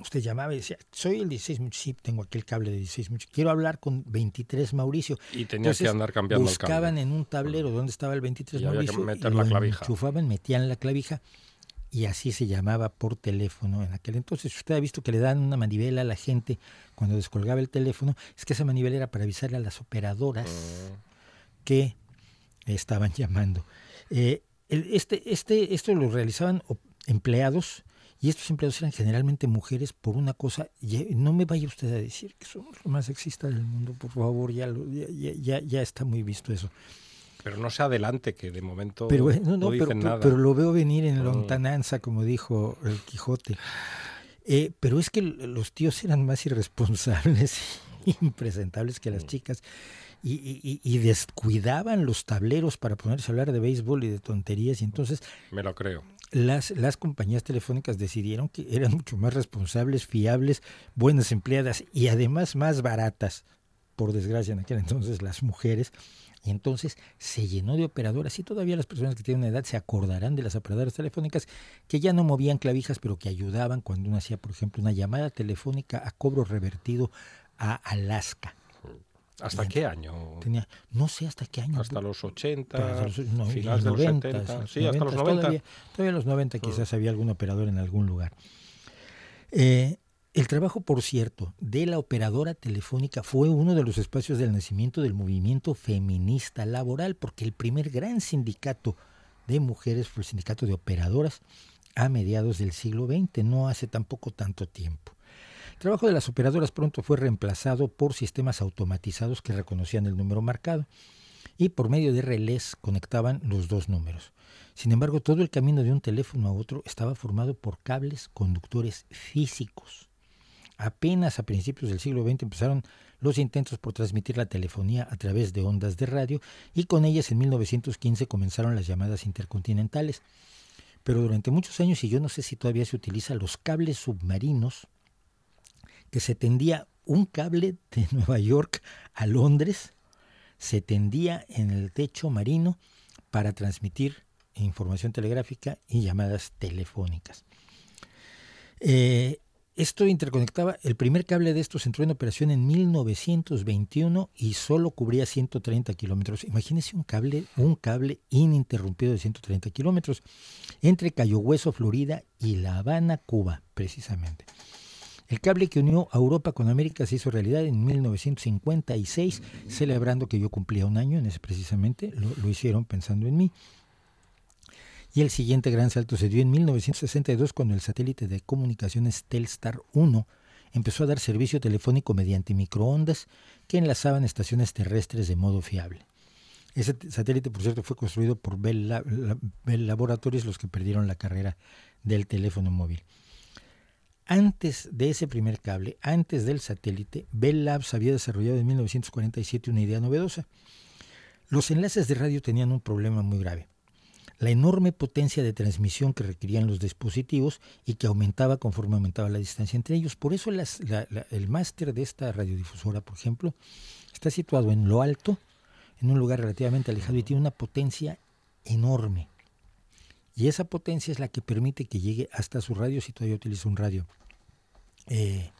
Usted llamaba y decía, soy el 16 Monchi, sí, tengo aquí el cable de 16 Monchi, quiero hablar con 23 Mauricio. Y tenías que andar cambiando el cable. buscaban en un tablero dónde estaba el 23 Y había que Mauricio meter y la lo clavija. enchufaban, metían la clavija y así se llamaba por teléfono en aquel entonces. Usted ha visto que le dan una manivela a la gente cuando descolgaba el teléfono, es que esa manivela era para avisarle a las operadoras que estaban llamando. Eh, el- este, este, esto lo realizaban empleados y estos empleados eran generalmente mujeres por una cosa, ya- no me vaya usted a decir que somos lo más sexista del mundo, por favor, ya, lo- ya, ya- está muy visto eso. Pero no se adelante, que de momento Pero, eh, no, no, no, dicen pero, nada. pero lo veo venir en Mm. lontananza, como dijo el Quijote. Eh, pero es que los tíos eran más irresponsables, impresentables que las mm. chicas. Y, descuidaban los tableros para ponerse a hablar de béisbol y de tonterías. Y entonces. Me lo creo. Las, las compañías telefónicas decidieron que eran mucho más responsables, fiables, buenas empleadas y además más baratas. Por desgracia, en aquel entonces las mujeres y entonces se llenó de operadoras y todavía las personas que tienen edad se acordarán de las operadoras telefónicas que ya no movían clavijas, pero que ayudaban cuando uno hacía, por ejemplo, una llamada telefónica a cobro revertido a Alaska. ¿Hasta qué año? Tenía, no sé hasta qué año. Hasta los 80, finales de los 70. Sí, hasta los 90. Todavía, todavía los 90 quizás había algún operador en algún lugar. Eh, el trabajo, por cierto, de la operadora telefónica fue uno de los espacios del nacimiento del movimiento feminista laboral, porque el primer gran sindicato de mujeres fue el sindicato de operadoras a mediados del siglo XX, no hace tampoco tanto tiempo. Trabajo de las operadoras pronto fue reemplazado por sistemas automatizados que reconocían el número marcado y por medio de relés conectaban los dos números. Sin embargo, todo el camino de un teléfono a otro estaba formado por cables conductores físicos Apenas a principios del siglo XX empezaron los intentos por transmitir la telefonía a través de ondas de radio y con ellas en 1915 comenzaron las llamadas intercontinentales. Pero durante muchos años, y yo no sé si todavía se utiliza, los cables submarinos, que se tendía un cable de Nueva York a Londres, se tendía en el techo marino para transmitir información telegráfica y llamadas telefónicas. Eh, esto interconectaba, el primer cable de estos entró en operación en 1921 y solo cubría 130 kilómetros. Imagínense un cable, un cable ininterrumpido de 130 kilómetros entre Cayo Hueso, Florida y La Habana, Cuba, precisamente. El cable que unió a Europa con América se hizo realidad en 1956, celebrando que yo cumplía un año en ese precisamente, lo hicieron pensando en mí y el siguiente gran salto se dio en 1962 cuando el satélite de comunicaciones Telstar 1 empezó a dar servicio telefónico mediante microondas que enlazaban estaciones terrestres de modo fiable. Ese satélite, por cierto, fue construido por Bell, Laboratories, los que perdieron la carrera del teléfono móvil. Antes de ese primer cable, antes del satélite, Bell Labs había desarrollado en 1947 una idea novedosa. Los enlaces de radio tenían un problema muy grave la enorme potencia de transmisión que requerían los dispositivos y que aumentaba conforme aumentaba la distancia entre ellos. Por eso el máster de esta radiodifusora, por ejemplo, está situado en lo alto, en un lugar relativamente alejado y tiene una potencia enorme. Y esa potencia es la que permite que llegue hasta su radio si todavía utiliza un radio eh,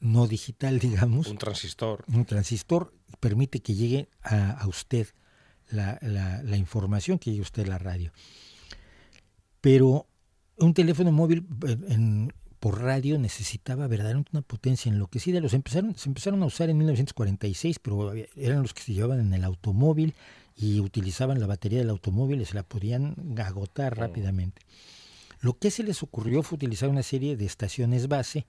no digital, digamos. Un transistor. Un transistor permite que llegue a usted la, la, información que llegue usted a la radio. Pero un teléfono móvil en, por radio necesitaba verdaderamente una potencia enloquecida. Los empezaron, se empezaron a usar en 1946, pero eran los que se llevaban en el automóvil y utilizaban la batería del automóvil y se la podían agotar rápidamente. Lo que se les ocurrió fue utilizar una serie de estaciones base,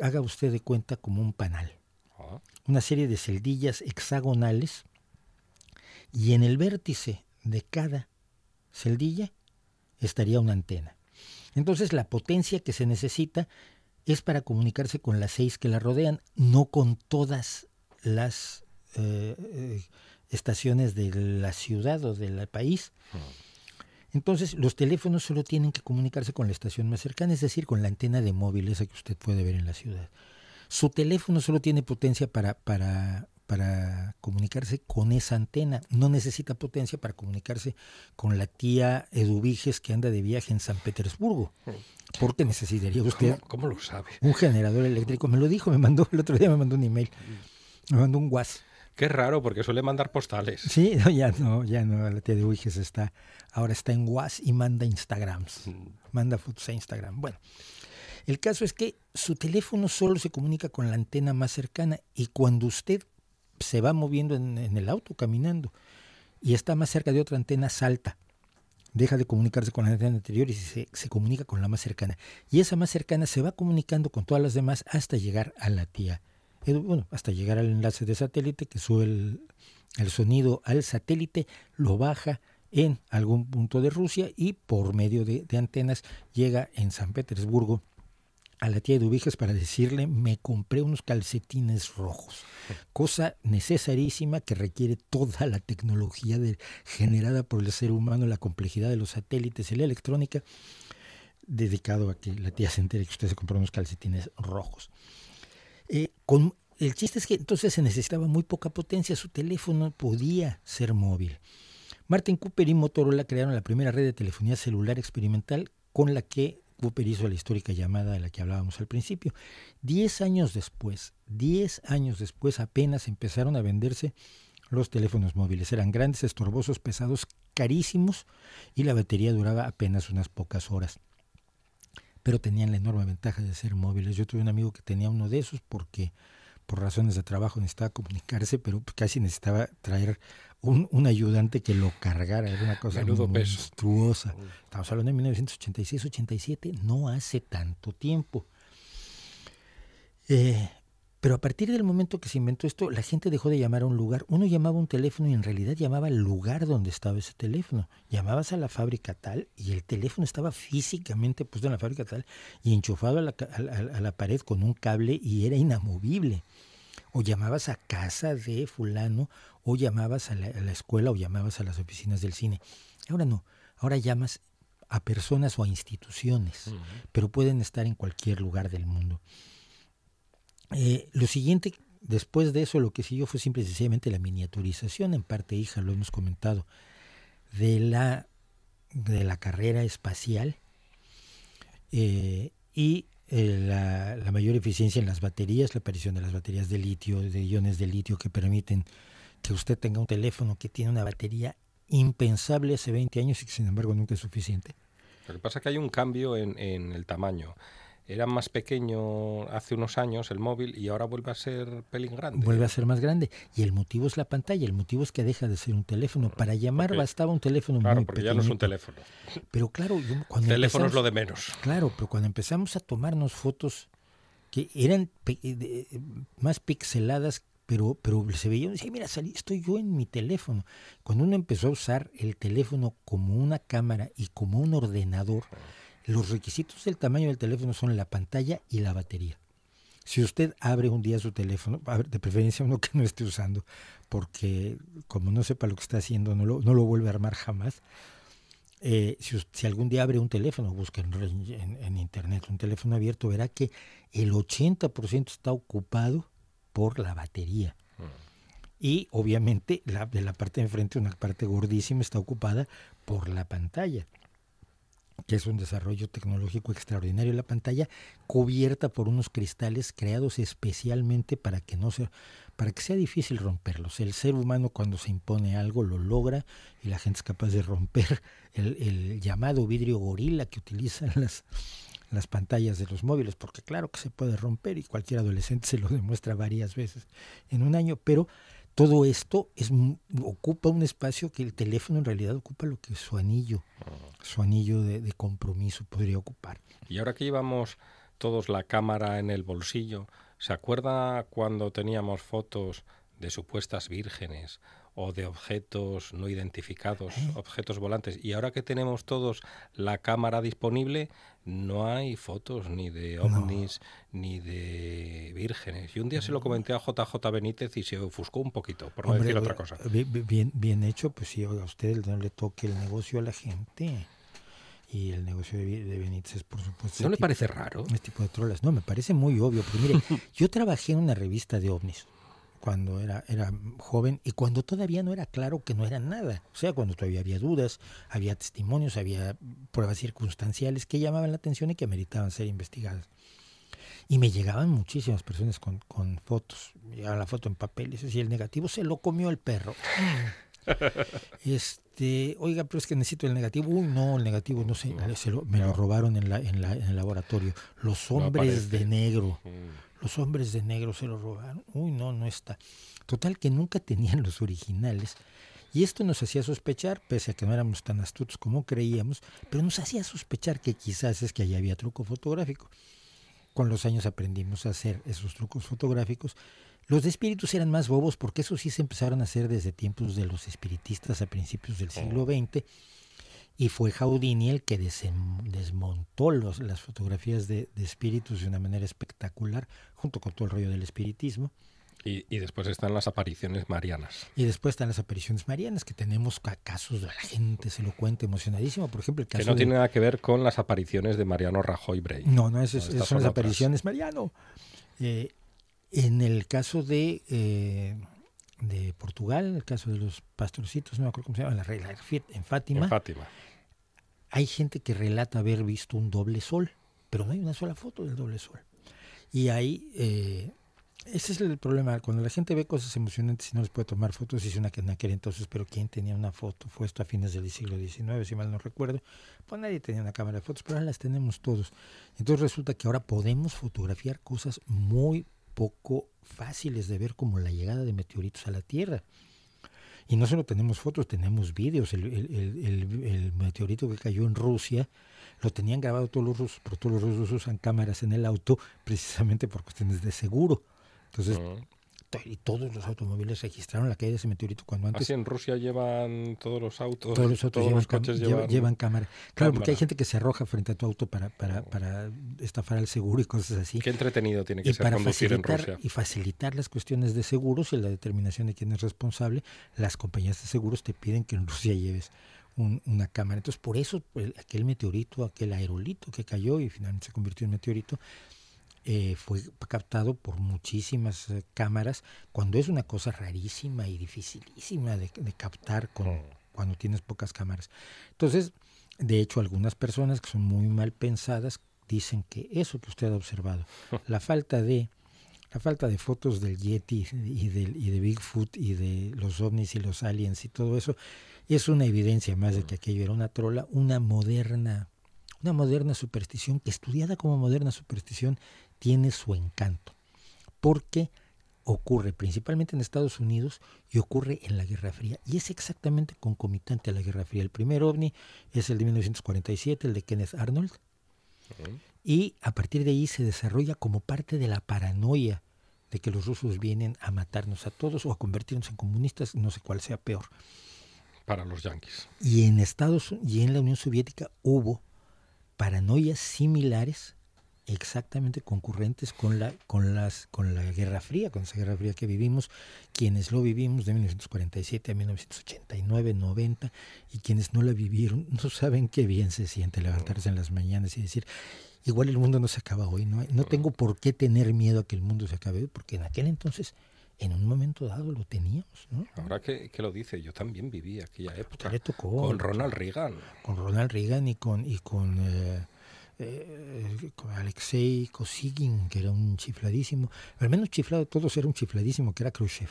haga usted de cuenta como un panal, ah. una serie de celdillas hexagonales y en el vértice de cada celdilla estaría una antena. Entonces la potencia que se necesita es para comunicarse con las seis que la rodean, no con todas las eh, eh, estaciones de la ciudad o del país. Entonces los teléfonos solo tienen que comunicarse con la estación más cercana, es decir, con la antena de móvil, esa que usted puede ver en la ciudad. Su teléfono solo tiene potencia para, para para comunicarse con esa antena. No necesita potencia para comunicarse con la tía Eduviges que anda de viaje en San Petersburgo. Porque necesitaría usted ¿Cómo, lo sabe? un generador eléctrico. Me lo dijo, me mandó el otro día, me mandó un email, me mandó un WhatsApp. Qué raro, porque suele mandar postales. Sí, ya no, ya no, la tía de Eduviges está, ahora está en WhatsApp y manda Instagrams, mm. manda fotos a Instagram. Bueno, el caso es que su teléfono solo se comunica con la antena más cercana y cuando usted se va moviendo en, el auto, caminando, y está más cerca de otra antena, salta. Deja de comunicarse con la antena anterior y se, se comunica con la más cercana. Y esa más cercana se va comunicando con todas las demás hasta llegar a la tía. Bueno, hasta llegar al enlace de satélite que sube el, sonido al satélite, lo baja en algún punto de Rusia y por medio de, de, antenas llega en San Petersburgo a la tía de Ubiges para decirle me compré unos calcetines rojos, cosa necesarísima que requiere toda la tecnología generada por el ser humano, la complejidad de los satélites y la electrónica, dedicado a que la tía se entere que usted se compró unos calcetines rojos. El chiste es que entonces se necesitaba muy poca potencia, su teléfono podía ser móvil. Martin Cooper y Motorola crearon la primera red de telefonía celular experimental con la que Cooper hizo la histórica llamada de la que hablábamos al principio. Diez años después, diez años después apenas empezaron a venderse los teléfonos móviles. Eran grandes, estorbosos, pesados, carísimos y la batería duraba apenas unas pocas horas. Pero tenían la enorme ventaja de ser móviles. Yo tuve un amigo que tenía uno de esos porque por razones de trabajo necesitaba comunicarse, pero casi necesitaba traer un, ayudante que lo cargara, era una cosa monstruosa. Estamos hablando de 1986-87, no hace tanto tiempo. Eh, pero a partir del momento que se inventó esto, la gente dejó de llamar a un lugar. Uno llamaba un teléfono y en realidad llamaba al lugar donde estaba ese teléfono. Llamabas a la fábrica tal y el teléfono estaba físicamente puesto en la fábrica tal y enchufado a la, a la pared con un cable y era inamovible o llamabas a casa de fulano, o llamabas a la, escuela, o llamabas a las oficinas del cine. Ahora no, ahora llamas a personas o a instituciones, pero pueden estar en cualquier lugar del mundo. Eh, lo siguiente, después de eso, lo que siguió fue simple y sencillamente la miniaturización, en parte hija, lo hemos comentado, de la, de la carrera espacial eh, y eh, la, mayor eficiencia en las baterías, la aparición de las baterías de litio, de iones de litio que permiten que usted tenga un teléfono que tiene una batería impensable hace 20 años y que sin embargo nunca es suficiente. Lo que pasa es que hay un cambio en el tamaño era más pequeño hace unos años el móvil y ahora vuelve a ser pelín grande. Vuelve a ser más grande. Y el motivo es la pantalla, el motivo es que deja de ser un teléfono. Para llamar bastaba un teléfono claro, muy porque ya no es un teléfono. Pero claro, cuando teléfono es lo de menos. Claro, pero cuando empezamos a tomarnos fotos que eran más pixeladas pero, pero se veía, decía, mira, salí, estoy yo en mi teléfono. Cuando uno empezó a usar el teléfono como una cámara y como un ordenador, los requisitos del tamaño del teléfono son la pantalla y la batería. Si usted abre un día su teléfono, de preferencia uno que no esté usando, porque como no sepa lo que está haciendo, no lo, no lo vuelve a armar jamás. Eh, si, algún día abre un teléfono, busca en, internet un teléfono abierto, verá que el 80% está ocupado por la batería. Mm. Y obviamente la, de la parte de enfrente, una parte gordísima, está ocupada por la pantalla que es un desarrollo tecnológico extraordinario, la pantalla cubierta por unos cristales creados especialmente para que no sea, para que sea difícil romperlos. El ser humano cuando se impone algo lo logra y la gente es capaz de romper el, llamado vidrio gorila que utilizan las, las pantallas de los móviles, porque claro que se puede romper y cualquier adolescente se lo demuestra varias veces en un año, pero todo esto es, ocupa un espacio que el teléfono en realidad ocupa lo que su anillo, su anillo de, compromiso podría ocupar. Y ahora que llevamos todos la cámara en el bolsillo, ¿se acuerda cuando teníamos fotos de supuestas vírgenes o de objetos no identificados, ¿Eh? objetos volantes. Y ahora que tenemos todos la cámara disponible, no hay fotos ni de ovnis ni de vírgenes. Y un día se lo comenté a JJ Benítez y se ofuscó un poquito, por no decir otra cosa. Bien, bien hecho, pues si a usted no le toque el negocio a la gente. Y el negocio de, Benítez es, por supuesto... ¿No le parece raro? Este tipo de trolas. No, me parece muy obvio. Porque mire, yo trabajé en una revista de ovnis cuando era, era joven y cuando todavía no era claro que no era nada. O sea, cuando todavía había dudas, había testimonios, había pruebas circunstanciales que llamaban la atención y que meritaban ser investigadas. Y me llegaban muchísimas personas con, con fotos. Llegaba la foto en papel y decía, el negativo se lo comió el perro. este, oiga, pero es que necesito el negativo. Uy, no, el negativo no sé, me lo robaron en, la, en, la, en el laboratorio. Los hombres de negro. Mm los hombres de negro se lo robaron. Uy, no, no está. Total que nunca tenían los originales. Y esto nos hacía sospechar, pese a que no éramos tan astutos como creíamos, pero nos hacía sospechar que quizás es que allá había truco fotográfico. Con los años aprendimos a hacer esos trucos fotográficos. Los de espíritus eran más bobos porque eso sí se empezaron a hacer desde tiempos de los espiritistas a principios del siglo XX Y fue Houdini el que desmontó los, las fotografías de, de, espíritus de una manera espectacular, junto con todo el rollo del espiritismo. Y, y, después están las apariciones marianas. Y después están las apariciones marianas, que tenemos casos de la gente se lo cuenta emocionadísimo. Por ejemplo, el caso Que no de... tiene nada que ver con las apariciones de Mariano Rajoy Brey. No, no, esas, Estas son las apariciones Mariano. Eh, en el caso de, eh, de Portugal, el caso de los pastorcitos, no me acuerdo cómo se llama, la regla en Fátima, En Fátima. Hay gente que relata haber visto un doble sol, pero no hay una sola foto del doble sol. Y ahí, eh, ese es el problema, cuando la gente ve cosas emocionantes y no les puede tomar fotos, dice una que en aquel entonces, pero ¿quién tenía una foto? Fue esto a fines del siglo XIX, si mal no recuerdo. Pues nadie tenía una cámara de fotos, pero ahora las tenemos todos. Entonces resulta que ahora podemos fotografiar cosas muy poco fáciles de ver como la llegada de meteoritos a la Tierra. Y no solo tenemos fotos, tenemos vídeos. El, el, el, el, meteorito que cayó en Rusia lo tenían grabado todos los rusos, pero todos los rusos usan cámaras en el auto precisamente por cuestiones de seguro. Entonces, Mm. Y todos los automóviles registraron la caída de ese meteorito cuando antes Así en Rusia llevan todos los autos, todos los autos llevan, los coches llevan, llevan cámara. Claro, porque hay gente que se arroja frente a tu auto para, para, para estafar al seguro y cosas así. Qué entretenido tiene que Y ser para conducir en Rusia. y facilitar las cuestiones de seguros y la determinación de quién es responsable, las compañías de seguros te piden que en Rusia lleves un- una cámara. Entonces, por eso el- aquel meteorito, aquel aerolito que cayó y finalmente se convirtió en meteorito, eh, fue captado por muchísimas eh, cámaras, cuando es una cosa rarísima y dificilísima de, de captar con, Mm. cuando tienes pocas cámaras. Entonces, de hecho, algunas personas que son muy mal pensadas dicen que eso que usted ha observado, la falta de la falta de fotos del Yeti y, del, y de Bigfoot y de los ovnis y los aliens y todo eso es una evidencia más de que aquello era una trola, una moderna, una moderna superstición que estudiada como moderna superstición tiene su encanto, porque ocurre principalmente en Estados Unidos y ocurre en la Guerra Fría y es exactamente concomitante a la Guerra Fría. El primer ovni es el de 1947, el de Kenneth Arnold, y a partir de ahí se desarrolla como parte de la paranoia de que los rusos vienen a matarnos a todos o a convertirnos en comunistas, no sé cuál sea peor. Para los yanquis. Y en Estados y en la Unión Soviética hubo paranoias similares, exactamente concurrentes con la con las con la Guerra Fría, con esa Guerra Fría que vivimos, quienes lo vivimos de 1947 a 1989, 90 y quienes no la vivieron no saben qué bien se siente levantarse en las mañanas y decir igual el mundo no se acaba hoy, no no tengo por qué tener miedo a que el mundo se acabe hoy, porque en aquel entonces en un momento dado lo teníamos, ¿no? Ahora que, que lo dice, yo también viví aquella época. le tocó. Con Ronald Reagan. con Ronald Reagan y con y con, eh, eh, con Alexei Kosygin, que era un chifladísimo. El menos chiflado todos era un chifladísimo, que era Khrushchev.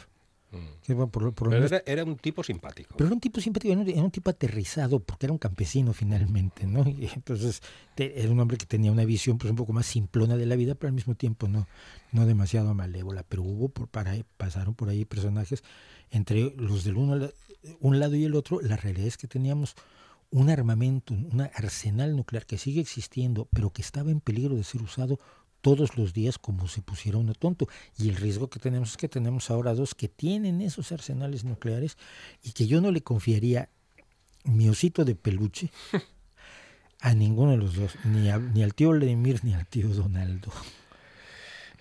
Mm. Que, por, por Pero era, era un tipo simpático. pero era un tipo simpático, era un, era un tipo aterrizado, porque era un campesino finalmente, ¿no? Y entonces te- era un hombre que tenía una visión pues, un poco más simplona de la vida, pero al mismo tiempo no, no demasiado malévola. Pero hubo, por, para, pasaron por ahí personajes, entre los del uno, un lado y el otro, la realidad es que teníamos un armamento, un arsenal nuclear que sigue existiendo, pero que estaba en peligro de ser usado todos los días como se pusiera uno tonto. Y el riesgo que tenemos es que tenemos ahora dos que tienen esos arsenales nucleares y que yo no le confiaría mi osito de peluche a ninguno de los dos, ni, a- ni al tío Vladimir ni al tío Donaldo.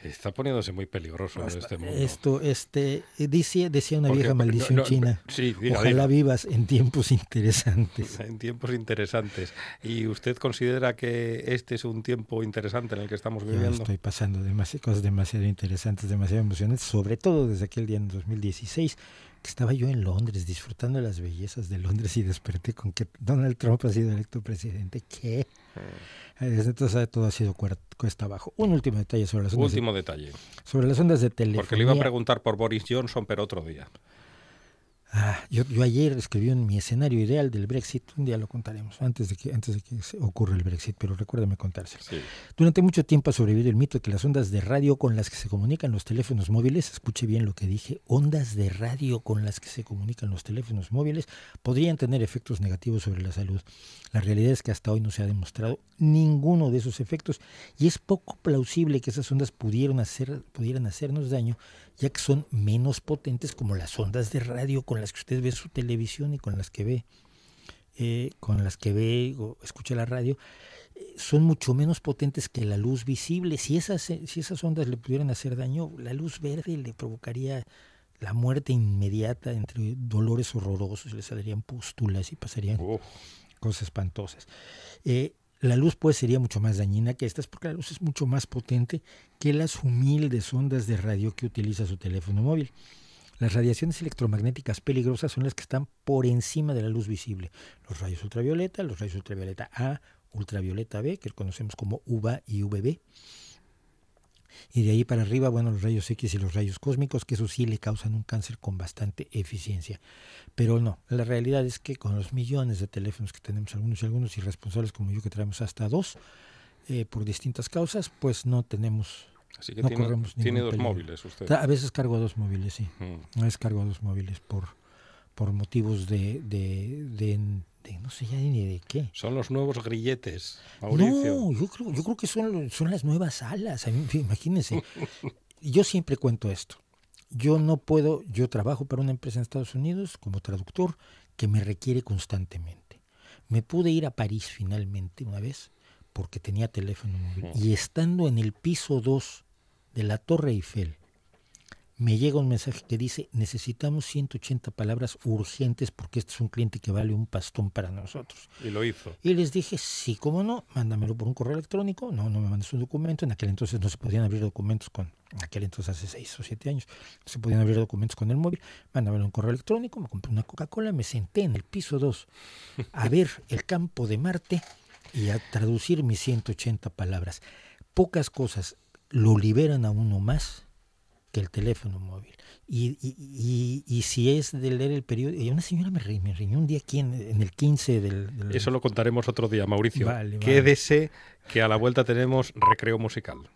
Está poniéndose muy peligroso este mundo. Esto, este, eh, decía, decía una Porque- vieja no, maldición no, china. sí, diga, Ojalá diga. vivas en tiempos interesantes. En tiempos interesantes. ¿Y usted considera que este es un tiempo interesante en el que estamos Yo viviendo? estoy pasando cosas demasiado interesantes, demasiado emocionantes, sobre todo desde aquel día en 2016, que estaba yo en Londres disfrutando de las bellezas de Londres y desperté con que Donald Trump ha sido electo presidente. ¿Qué? Desde entonces todo ha sido cuesta abajo. Un último detalle sobre las ondas, Último detalle. de, sobre las ondas de telefonía. Porque le iba a preguntar por Boris Johnson, pero otro día. Ah, yo, yo ayer escribí en mi escenario ideal del Brexit, un día lo contaremos, antes de que, antes de que se ocurra el Brexit, pero recuérdame contárselo. Sí. Durante mucho tiempo ha sobrevivido el mito de que las ondas de radio con las que se comunican los teléfonos móviles, escuche bien lo que dije, ondas de radio con las que se comunican los teléfonos móviles podrían tener efectos negativos sobre la salud. La realidad es que hasta hoy no se ha demostrado ninguno de esos efectos y es poco plausible que esas ondas pudieran, hacer, pudieran hacernos daño, ya que son menos potentes como las ondas de radio con las que usted ve su televisión y con las que ve eh, con las que ve o escucha la radio, eh, son mucho menos potentes que la luz visible. Si esas, si esas ondas le pudieran hacer daño, la luz verde le provocaría la muerte inmediata entre dolores horrorosos, le saldrían pústulas y pasarían cosas espantosas. Eh, la luz pues sería mucho más dañina que estas porque la luz es mucho más potente que las humildes ondas de radio que utiliza su teléfono móvil. Las radiaciones electromagnéticas peligrosas son las que están por encima de la luz visible. Los rayos ultravioleta, los rayos ultravioleta A, ultravioleta B, que conocemos como UVA y UVB. Y de ahí para arriba, bueno, los rayos X y los rayos cósmicos, que eso sí le causan un cáncer con bastante eficiencia. Pero no, la realidad es que con los millones de teléfonos que tenemos, algunos y algunos irresponsables como yo que traemos hasta dos, eh, por distintas causas, pues no tenemos Así que tiene, dos móviles usted. A veces cargo a dos móviles, sí. A veces cargo a dos móviles por, por motivos de, de, no sé ya ni de qué. Son los nuevos grilletes, Mauricio. No, yo creo, yo creo que son, son las nuevas alas. Imagínense. yo siempre cuento esto. Yo no puedo, yo trabajo para una empresa en Estados Unidos como traductor que me requiere constantemente. Me pude ir a París finalmente una vez porque tenía teléfono móvil y estando en el piso 2 de la Torre Eiffel, me llega un mensaje que dice, necesitamos 180 palabras urgentes porque este es un cliente que vale un pastón para nosotros. Y lo hizo. Y les dije, sí, cómo no, mándamelo por un correo electrónico. No, no me mandes un documento. En aquel entonces no se podían abrir documentos con, en aquel entonces hace seis o siete años, no se podían abrir documentos con el móvil. Mándamelo un correo electrónico, me compré una Coca-Cola, me senté en el piso 2 a ver el campo de Marte y a traducir mis 180 palabras. Pocas cosas lo liberan a uno más que el teléfono móvil. Y, y, y, si es de leer el periódico, y una señora me, me riñó un día aquí en, el 15 del, Eso lo contaremos otro día, Mauricio. Quédese que a la vuelta tenemos recreo musical.